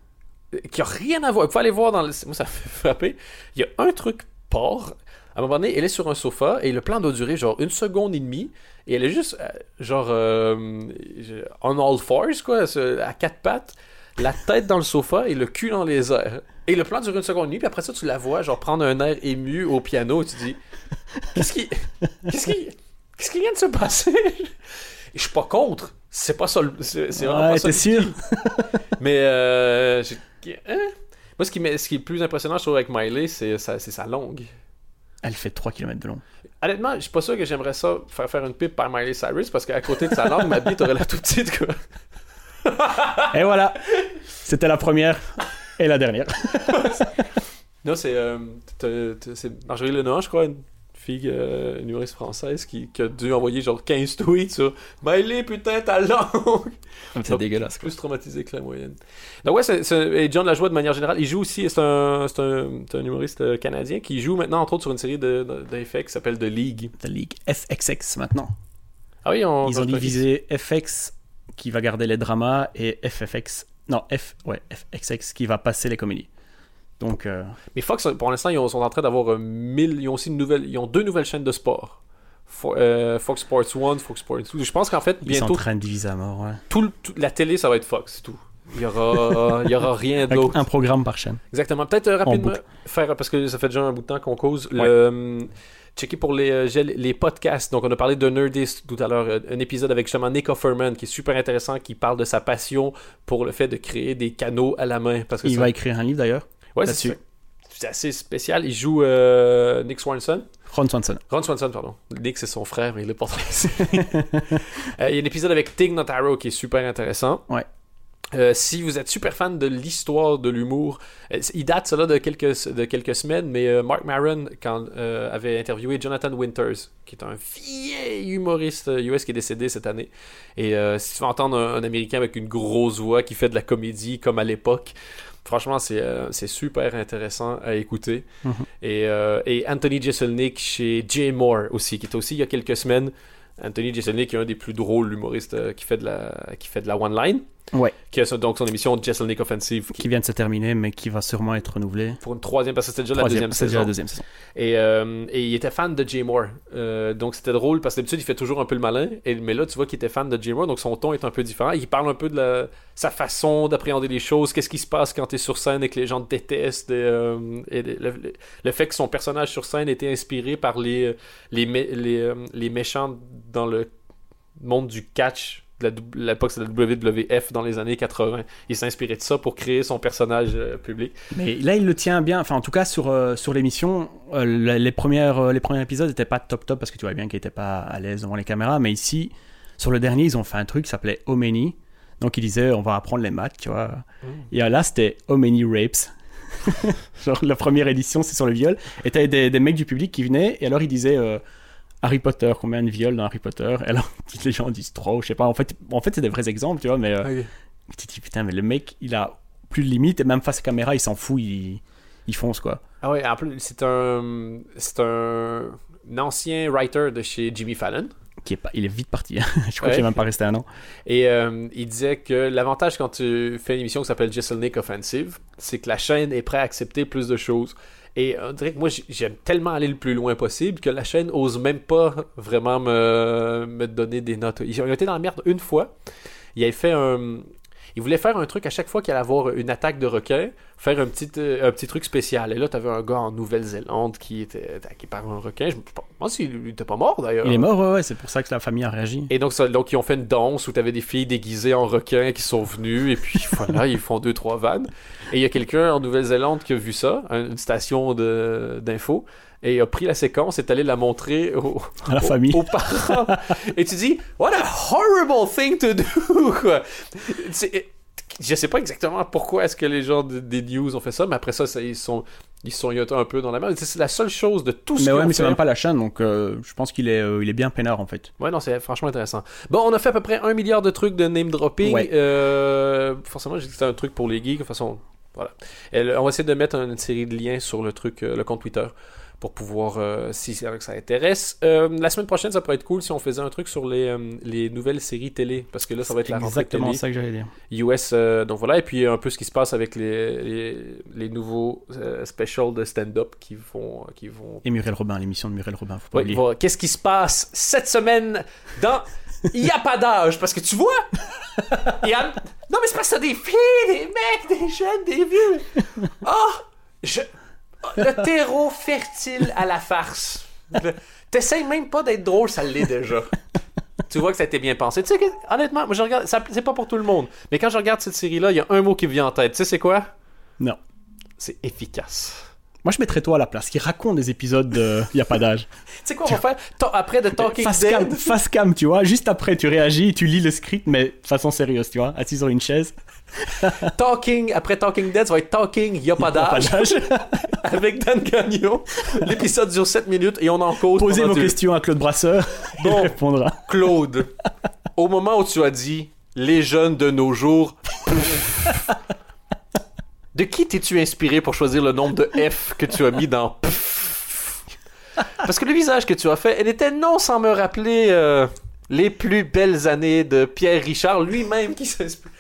qui a rien à voir. Il faut aller voir dans le. Moi, ça me fait frapper. Il y a un truc porc. À un moment donné, elle est sur un sofa et le plan doit durer genre une seconde et demie. Et elle est juste, euh, genre, euh, on all fours, quoi, à quatre pattes, la tête dans le sofa et le cul dans les airs. Et le plan dure une seconde et demie, puis après ça, tu la vois, genre, prendre un air ému au piano et tu dis, qu'est-ce qui. Qu'est-ce qui. Qu'est-ce qui vient de se passer? Et je suis pas contre. C'est pas ça. le- C'est vraiment Ouais, pas ça. t'es sûr? Mais euh, hein? moi, ce qui, m'est- ce qui est le plus impressionnant, je trouve, avec Miley, c'est sa, c'est sa langue. Elle fait 3 km de long. Honnêtement, je suis pas sûr que j'aimerais ça faire faire une pipe par Miley Cyrus parce qu'à côté de sa langue, ma bite aurait la toute petite. Quoi. Et voilà C'était la première et la dernière. Non, c'est euh, Marjorie Lenoir, je crois, une fille, euh, une humoriste française qui, qui a dû envoyer genre 15 tweets sur Miley, putain, ta langue C'est Hop. dégueulasse. plus traumatisé que la moyenne. Donc ouais, c'est, c'est- et John Lajoie de manière générale, il joue aussi, c'est un, c'est un, c'est un humoriste euh, canadien qui joue maintenant entre autres sur une série de, de, d'effets qui s'appelle The League. The League FXX maintenant. Ah oui, on, Ils ont divisé FX qui va garder les dramas et FFX. Non, F, ouais, FXX qui va passer les comédies. Donc, euh, Mais Fox, pour l'instant, ils sont en train d'avoir euh, mille, ils ont aussi une nouvelle, ils ont deux nouvelles chaînes de sport. Fo- euh, Fox Sports 1, Fox Sports 2. Je pense qu'en fait, ils sont en bientôt, train de diviser à mort, ouais. tout, le- tout- la télé, ça va être Fox, c'est tout. Il y aura, il y aura rien d'autre. un programme par chaîne. Exactement. Peut-être euh, rapidement faire, parce que ça fait déjà un bout de temps qu'on cause, le, Ouais. euh, checker pour les, euh, les podcasts. Donc, on a parlé de Nerdist tout à l'heure, euh, un épisode avec justement Nick Offerman qui est super intéressant, qui parle de sa passion pour le fait de créer des canaux à la main. Parce que Il ça- va écrire un livre d'ailleurs. Ouais, c'est, assez spécial. Il joue euh, Nick Swanson. Ron Swanson. Ron Swanson, pardon. Nick, c'est son frère, mais il est pas Euh, Il y a un épisode avec Tig Notaro qui est super intéressant. Ouais. Euh, si vous êtes super fan de l'histoire de l'humour, euh, il date cela de quelques, de quelques semaines, mais euh, Mark Maron quand, avait interviewé Jonathan Winters, qui est un vieil humoriste US qui est décédé cette année. Et si tu veux entendre un, un Américain avec une grosse voix qui fait de la comédie comme à l'époque, franchement, c'est euh, c'est super intéressant à écouter. Mhm. et, euh, et Anthony Jeselnik chez Jay Moore aussi, qui est aussi il y a quelques semaines. Anthony Jeselnik est un des plus drôles humoristes euh, qui fait de la, qui fait de la one-line. Ouais. Qui a donc son émission Jeselnik Offensive qui- Qui vient de se terminer, mais qui va sûrement être renouvelé. pour une troisième, parce que c'était déjà la deuxième déjà saison. la deuxième saison. Et, euh, et il était fan de Jay Moore. Euh, donc c'était drôle parce que d'habitude il fait toujours un peu le malin. Et, mais là tu vois qu'il était fan de Jay Moore, donc son ton est un peu différent. Il parle un peu de la- sa façon d'appréhender les choses, qu'est-ce qui se passe quand tu es sur scène et que les gens te détestent. Et, euh, et le, le- le fait que son personnage sur scène était inspiré par les, les, mé- les, euh, les méchants dans le monde du catch. L'époque, c'est la WWF dans les années 80. Il s'est inspiré de ça pour créer son personnage euh, public. Mais là, il le tient bien. Enfin, en tout cas, sur, euh, sur l'émission, euh, les, premières, les premiers épisodes n'étaient pas top top parce que tu vois bien qu'il n'était pas à l'aise devant les caméras. Mais ici, sur le dernier, ils ont fait un truc qui s'appelait How Many. Donc, ils disaient, on va apprendre les maths, tu vois. Et euh, là, c'était How Many Rapes. Genre, la première édition, c'est sur le viol. Et t'avais des, des mecs du public qui venaient, et alors ils disaient, Harry Potter, combien de viols dans Harry Potter? Alors, les gens disent trop, je sais pas. En fait, en fait c'est des vrais exemples, tu vois, mais euh, tu te dis putain, mais le mec, il a plus de limites et même face à caméra, il s'en fout, il, il fonce quoi. Ah ouais, en plus, c'est un, c'est un, un ancien writer de chez Jimmy Fallon. Qui est pas, il est vite parti. je crois Ouais. qu'il est même pas resté un an. Et euh, il disait que l'avantage quand tu fais une émission qui s'appelle Jesselnick Offensive, c'est que la chaîne est prête à accepter plus de choses. Et on dirait que moi, j'aime tellement aller le plus loin possible que la chaîne ose même pas vraiment me, me donner des notes. Ils ont été dans la merde une fois. Il avait fait un. Il voulait faire un truc à chaque fois qu'il allait avoir une attaque de requin, faire un petit, euh, un petit truc spécial. Et là, t'avais un gars en Nouvelle-Zélande qui était attaqué par un requin. Je me pense qu'il était pas mort d'ailleurs. Il est mort, ouais, ouais, c'est pour ça que la famille a réagi. Et donc, ça- donc, ils ont fait une danse où t'avais des filles déguisées en requins qui sont venues, et puis voilà, ils font deux, trois vannes. Et il y a quelqu'un en Nouvelle-Zélande qui a vu ça, un- une station d'info, et il a pris la séquence et est allé la montrer au- À la au- famille. aux parents. et tu dis, what a horrible thing to do, quoi. Je sais pas exactement pourquoi est-ce que les gens de- des news ont fait ça, mais après ça, ça, ils sont ils sont yotés un peu dans la merde. C'est la seule chose de tout ce Mais ouais, mais c'est même pas la chaîne, donc euh, je pense qu'il est, euh, il est bien peinard en fait. Ouais, non, c'est franchement intéressant. Bon, on a fait à peu près un milliard de trucs de name dropping. Ouais. Euh, forcément, c'était un truc pour les geeks. De toute façon, voilà. Et on va essayer de mettre une série de liens sur le truc, euh, le compte Twitter, pour pouvoir, euh, si c'est vrai que ça intéresse. Euh, la semaine prochaine, ça pourrait être cool si on faisait un truc sur les, euh, les nouvelles séries télé, parce que là, ça va être la rentrée exactement télé. ça que j'allais dire. US, donc voilà, et puis un peu ce qui se passe avec les, les, les nouveaux specials de stand-up qui vont, qui vont Et Muriel Robin, l'émission de Muriel Robin, faut pas voilà. Qu'est-ce qui se passe cette semaine dans Il n'y a pas d'âge? Parce que tu vois, il y a... Non, mais c'est parce que t'as des filles, des mecs, des jeunes, des vieux. Oh je... Le terreau fertile à la farce. T'essayes même pas d'être drôle, ça l'est déjà. Tu vois que ça a été bien pensé. Tu sais que, honnêtement, moi je regarde, ça- c'est pas pour tout le monde. Mais quand je regarde cette série-là, il y a un mot qui me vient en tête. Tu sais, c'est quoi? Non. C'est efficace. Moi, je mettrais toi à la place, qui raconte des épisodes de Il a pas d'âge. Tu sais quoi, on va faire après de Talking Face Dead. cam, face cam, tu vois. Juste après, tu réagis, tu lis le script, mais de façon sérieuse, tu vois. Assis sur une chaise. Talking, après Talking Dead, ça va être Talking, y a pas d'âge, avec Dan Gagnon. L'épisode dure 7 minutes et on en cause. Posez vos questions à Claude Brasseur. Bon. Il répondra. Claude, au moment où tu as dit les jeunes de nos jours, de qui t'es-tu inspiré pour choisir le nombre de F que tu as mis dans Parce que le visage que tu as fait, elle était non sans me rappeler euh, les plus belles années de Pierre Richard lui-même qui s'inspire.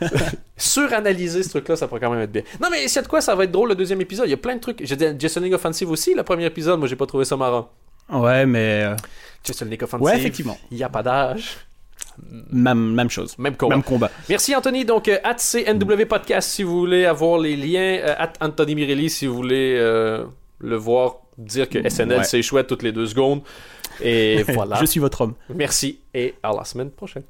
Suranalyser ce truc-là, ça pourrait quand même être bien. Non, mais c'est de quoi ça va être drôle le deuxième épisode? Il y a plein de trucs. J'ai dit Jason League Offensive aussi, le premier épisode. Moi, j'ai pas trouvé ça marrant. Ouais, mais. euh, Jason League Offensive. Ouais, effectivement. Il n'y a pas d'âge. Même, même chose. Même combat. Même combat. Merci Anthony. Donc, euh, at CNW Podcast si vous voulez avoir les liens. euh, at Anthony Mirelli si vous voulez euh, le voir dire que SNL Ouais. c'est chouette toutes les deux secondes. Et voilà. Je suis votre homme. Merci et à la semaine prochaine.